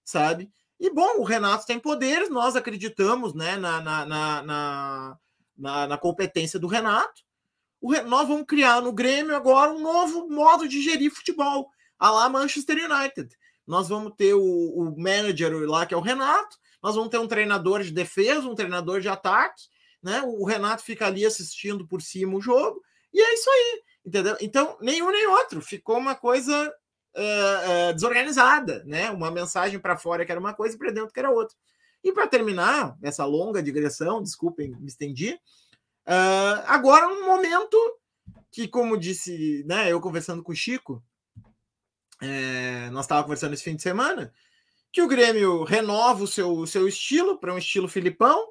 sabe? E bom, o Renato tem poderes, nós acreditamos né, na, na, na, na, na competência do Renato nós vamos criar no Grêmio agora um novo modo de gerir futebol, a lá Manchester United. Nós vamos ter o, o manager lá, que é o Renato, nós vamos ter um treinador de defesa, um treinador de ataque, né? O Renato fica ali assistindo por cima o jogo, e é isso aí, entendeu? Então, nenhum nem outro, ficou uma coisa uh, uh, desorganizada, né? Uma mensagem para fora que era uma coisa e para dentro que era outra. E para terminar essa longa digressão, desculpem, me estendi, uh, agora um momento que, como disse, né, eu conversando com o Chico, é, nós estávamos conversando esse fim de semana, que o Grêmio renova o seu, o seu estilo para um estilo Filipão.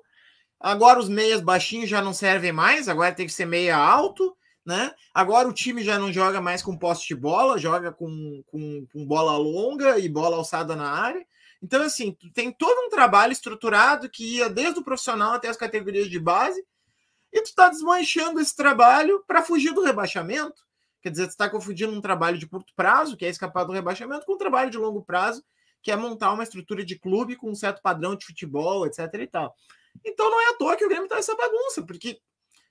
Agora os meias baixinhos já não servem mais, agora tem que ser meia alto, né? Agora o time já não joga mais com poste de bola, joga com, com, com bola longa e bola alçada na área. Então, assim, tem todo um trabalho estruturado que ia desde o profissional até as categorias de base, e tu está desmanchando esse trabalho para fugir do rebaixamento. Quer dizer, tu está confundindo um trabalho de curto prazo, que é escapar do rebaixamento, com um trabalho de longo prazo, que é montar uma estrutura de clube com um certo padrão de futebol, etc. e tal. Então não é à toa que o Grêmio está nessa bagunça, porque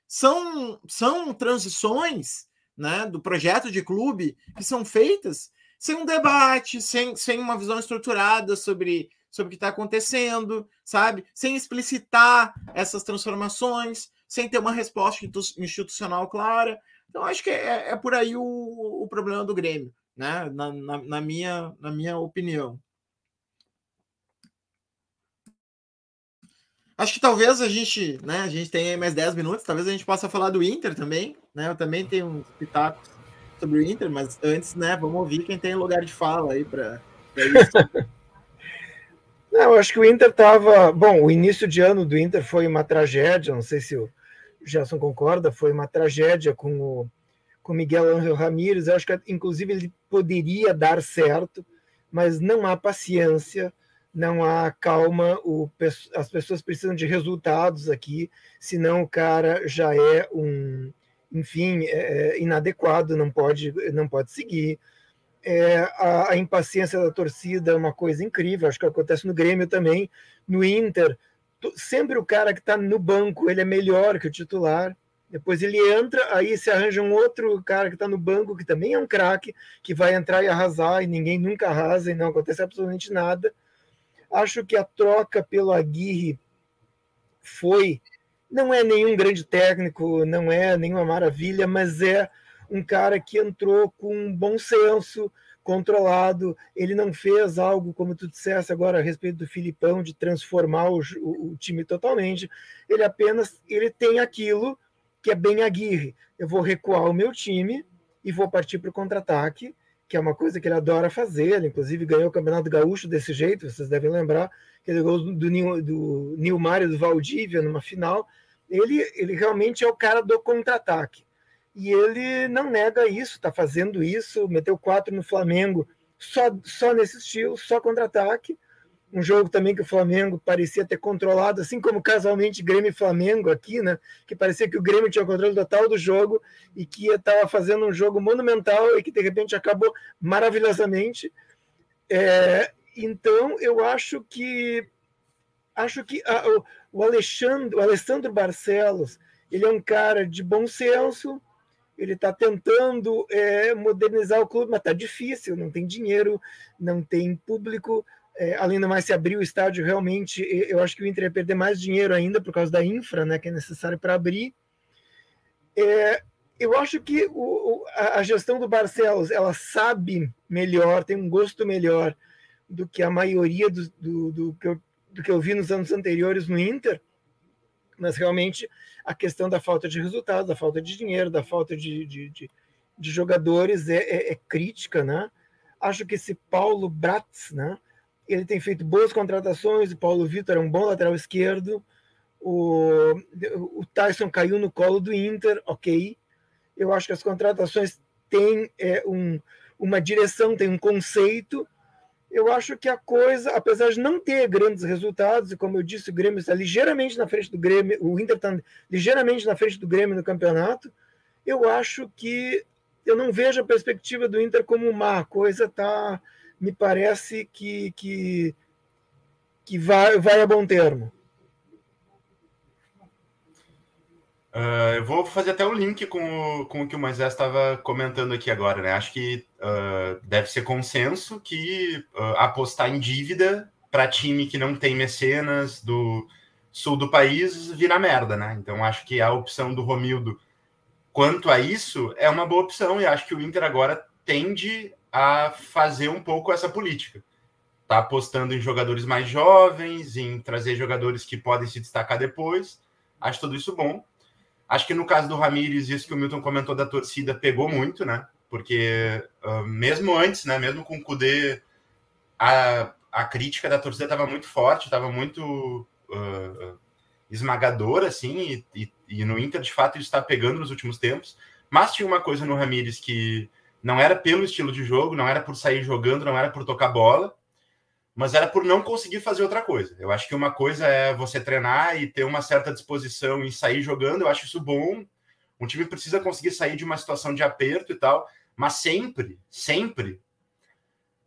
são, são transições né, do projeto de clube que são feitas sem um debate, sem, sem uma visão estruturada sobre, sobre o que está acontecendo, sabe? Sem explicitar essas transformações, sem ter uma resposta institucional clara. Então, acho que é, é por aí o, o problema do Grêmio, né? Na, na, na, minha, na minha opinião. Acho que talvez a gente, né? A gente tenha mais 10 minutos, talvez a gente possa falar do Inter também, né? Eu também tenho uns pitacos sobre o Inter, mas antes, né, vamos ouvir quem tem lugar de fala aí para isso. Não, eu acho que o Inter estava. Bom, o início de ano do Inter foi uma tragédia, não sei se o Gerson concorda, foi uma tragédia com o com Miguel Angel Ramírez. Eu acho que, inclusive, ele poderia dar certo, mas não há paciência, não há calma. O, as pessoas precisam de resultados aqui, senão o cara já é um, enfim, é, é inadequado, não pode, não pode seguir. É, a, a, impaciência da torcida é uma coisa incrível, acho que acontece no Grêmio também, no Inter sempre o cara que está no banco ele é melhor que o titular. Depois ele entra, aí se arranja um outro cara que está no banco, que também é um craque, que vai entrar e arrasar, e ninguém nunca arrasa e não acontece absolutamente nada. Acho que a troca pelo Aguirre foi. Não é nenhum grande técnico, não é nenhuma maravilha, mas é um cara que entrou com bom senso, controlado. Ele não fez algo, como tu disseste agora a respeito do Filipão, de transformar o, o, o time totalmente. Ele apenas ele tem aquilo que é bem Aguirre. Eu vou recuar o meu time e vou partir para o contra-ataque, que é uma coisa que ele adora fazer. Ele, inclusive, ganhou o Campeonato Gaúcho desse jeito, vocês devem lembrar, que ele do, do, do Nilmar e do Valdívia numa final. Ele, ele realmente é o cara do contra-ataque e ele não nega isso, está fazendo isso, meteu quatro no Flamengo, só, só nesse estilo, só contra-ataque. Um jogo também que o Flamengo parecia ter controlado, assim como casualmente Grêmio e Flamengo aqui, né? Que parecia que o Grêmio tinha o controle total do jogo e que estava fazendo um jogo monumental e que de repente acabou maravilhosamente. É, então eu acho que acho que a, o, o Alexandre, o Alessandro Barcelos, ele é um cara de bom senso, ele está tentando é, modernizar o clube, mas está difícil, não tem dinheiro, não tem público. É, além do mais, se abrir o estádio, realmente, eu acho que o Inter ia perder mais dinheiro ainda por causa da infra, né, que é necessário para abrir. É, eu acho que o, a gestão do Barcelos, ela sabe melhor, tem um gosto melhor do que a maioria do, do, do, que, eu, do que eu vi nos anos anteriores no Inter, mas realmente a questão da falta de resultados, da falta de dinheiro, da falta de, de, de, de jogadores é, é, é, crítica, né? Acho que esse Paulo Bratz, né? Ele tem feito boas contratações, o Paulo Vitor é um bom lateral esquerdo, o, o Tyson caiu no colo do Inter, ok. Eu acho que as contratações têm é, um, uma direção, têm um conceito, eu acho que a coisa, apesar de não ter grandes resultados, e como eu disse, o Grêmio está ligeiramente na frente do Grêmio, o Inter está ligeiramente na frente do Grêmio no campeonato, eu acho que eu não vejo a perspectiva do Inter como má. A coisa tá, me parece que, que, que vai, vai a bom termo. Uh, eu vou fazer até o link com o, com o que o Moisés estava comentando aqui agora, né? Acho que uh, deve ser consenso que uh, apostar em dívida para time que não tem mecenas do sul do país vira merda, né? Então acho que a opção do Romildo quanto a isso é uma boa opção e acho que o Inter agora tende a fazer um pouco essa política. Tá apostando em jogadores mais jovens, em trazer jogadores que podem se destacar depois. Acho tudo isso bom. Acho que no caso do Ramires, isso que o Milton comentou da torcida pegou muito, né? Porque uh, mesmo antes, né? Mesmo com o Kudê, a, a crítica da torcida estava muito forte, estava muito uh, esmagadora, assim, e, e, e, no Inter, de fato, isso está pegando nos últimos tempos. Mas tinha uma coisa no Ramires que não era pelo estilo de jogo, não era por sair jogando, não era por tocar bola, mas era por não conseguir fazer outra coisa. Eu acho que uma coisa é você treinar e ter uma certa disposição em sair jogando, eu acho isso bom. Um time precisa conseguir sair de uma situação de aperto e tal, mas sempre, sempre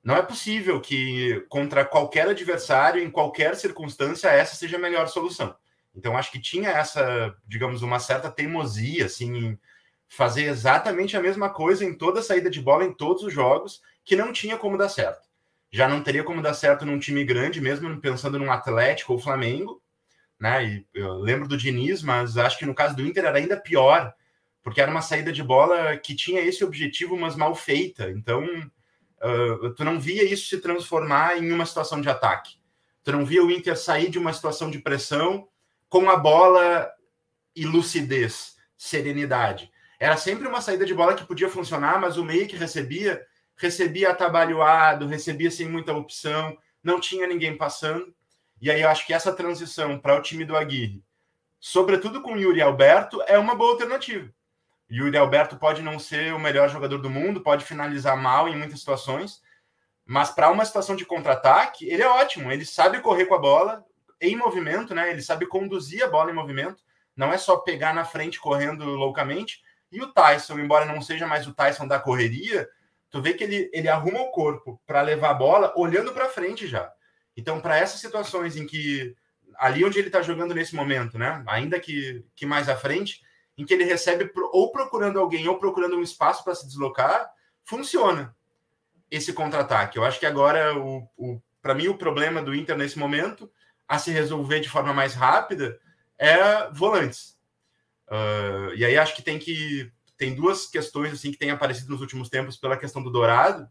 não é possível que contra qualquer adversário, em qualquer circunstância, essa seja a melhor solução. Então acho que tinha essa, digamos, uma certa teimosia assim em fazer exatamente a mesma coisa em toda saída de bola em todos os jogos, que não tinha como dar certo já não teria como dar certo num time grande, mesmo pensando num Atlético ou Flamengo, né? E eu lembro do Diniz, mas acho que no caso do Inter era ainda pior, porque era uma saída de bola que tinha esse objetivo, mas mal feita. Então, uh, tu não via isso se transformar em uma situação de ataque. Tu não via o Inter sair de uma situação de pressão com a bola e lucidez, serenidade. Era sempre uma saída de bola que podia funcionar, mas o meio que recebia recebia atabalhoado, recebia sem muita opção, não tinha ninguém passando. E aí eu acho que essa transição para o time do Aguirre, sobretudo com Yuri Alberto, é uma boa alternativa. Yuri Alberto pode não ser o melhor jogador do mundo, pode finalizar mal em muitas situações, mas para uma situação de contra-ataque, ele é ótimo. Ele sabe correr com a bola em movimento, né? Ele sabe conduzir a bola em movimento. Não é só pegar na frente correndo loucamente. E o Tyson, embora não seja mais o Tyson da correria, tu vê que ele, ele arruma o corpo para levar a bola olhando para frente já. Então, para essas situações em que ali onde ele está jogando nesse momento, né? Ainda que, que mais à frente, em que ele recebe ou procurando alguém ou procurando um espaço para se deslocar, funciona esse contra-ataque. Eu acho que agora, o, o para mim, o problema do Inter nesse momento, a se resolver de forma mais rápida, é volantes. Uh, e aí acho que tem que tem duas questões assim que têm aparecido nos últimos tempos pela questão do Dourado.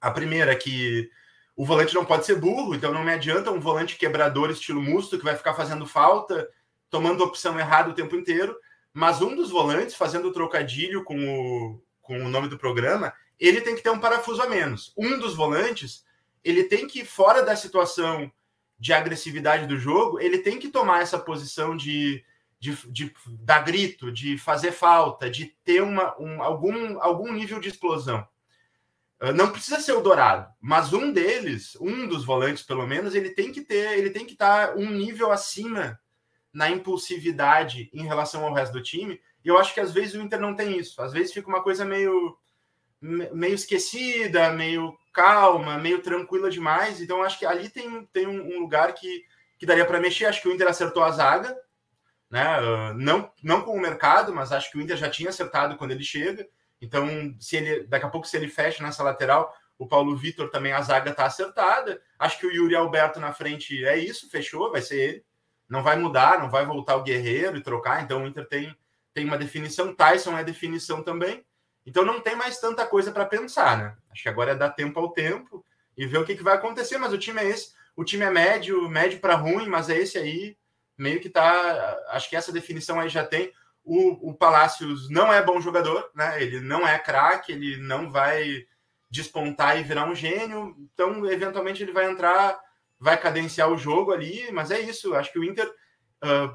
A primeira é que o volante não pode ser burro, então não me adianta um volante quebrador estilo Musto que vai ficar fazendo falta, tomando opção errada o tempo inteiro. Mas um dos volantes, fazendo o trocadilho com o, com o nome do programa, ele tem que ter um parafuso a menos. Um dos volantes, ele tem que, fora da situação de agressividade do jogo, ele tem que tomar essa posição de de, de dar grito, de fazer falta, de ter uma, um, algum, algum nível de explosão. Ah, não precisa ser o Dourado, mas um deles, um dos volantes pelo menos, ele tem que ter, ele tem que estar um nível acima na impulsividade em relação ao resto do time. E eu acho que às vezes o Inter não tem isso. Às vezes fica uma coisa meio meio esquecida, meio calma, meio tranquila demais. Então acho que ali tem, tem um lugar que, que daria para mexer. Acho que o Inter acertou a zaga, né? Ah, não, não com o mercado, mas acho que o Inter já tinha acertado quando ele chega. Então, se ele daqui a pouco, se ele fecha nessa lateral, o Paulo Vitor também, a zaga está acertada. Acho que o Yuri Alberto na frente é isso, fechou, vai ser ele. Não vai mudar, não vai voltar o Guerreiro e trocar. Então, o Inter tem, tem uma definição. Tyson é definição também. Então, não tem mais tanta coisa para pensar, né? Acho que agora é dar tempo ao tempo e ver o que, que vai acontecer. Mas o time é esse. O time é médio, médio para ruim, mas é esse aí meio que tá. Acho que essa definição aí já tem. O, o Palácios não é bom jogador, né? Ele não é craque, ele não vai despontar e virar um gênio. Então, eventualmente, ele vai entrar, vai cadenciar o jogo ali, mas é isso. Acho que o Inter, uh,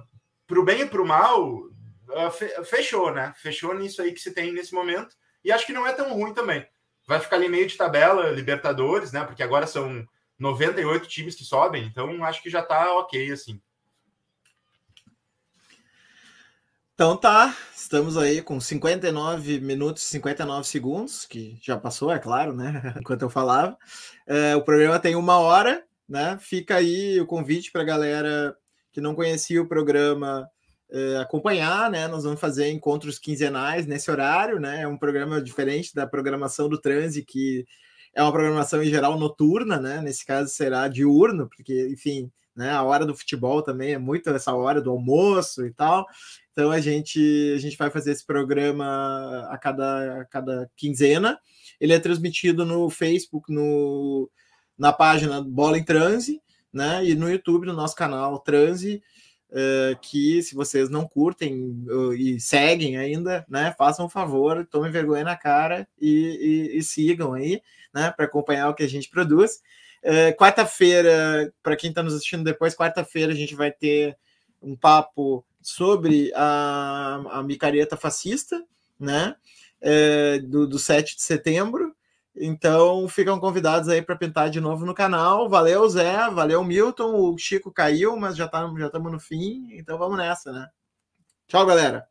pro bem e pro mal, uh, fechou, né? Fechou nisso aí que se tem nesse momento. E acho que não é tão ruim também. Vai ficar ali meio de tabela, Libertadores, né? Porque agora são 98 times que sobem, então acho que já tá ok, assim. Então tá, estamos aí com 59 minutos e 59 segundos, que já passou, é claro, né? Enquanto eu falava. É, o programa tem uma hora, né? Fica aí o convite para a galera que não conhecia o programa é, acompanhar, né? Nós vamos fazer encontros quinzenais nesse horário, né? É um programa diferente da programação do Transe, que é uma programação em geral noturna, né? Nesse caso será diurno, porque, enfim, né? A hora do futebol também é muito essa hora do almoço e tal. Então a gente a gente vai fazer esse programa a cada, a cada quinzena. Ele é transmitido no Facebook, no, na página Bola em Transe, né? E no YouTube, no nosso canal Transe. Uh, que se vocês não curtem uh, e seguem ainda, né, façam um favor, tomem vergonha na cara e, e, e sigam aí, né, para acompanhar o que a gente produz. Uh, quarta-feira, para quem está nos assistindo depois, quarta-feira a gente vai ter um papo sobre a, a micareta fascista, né, do, do 7 de setembro, então ficam convidados aí para pintar de novo no canal. Valeu, Zé. Valeu, Milton. O Chico caiu, mas já tá, já estamos no fim. Então vamos nessa, né? Tchau, galera.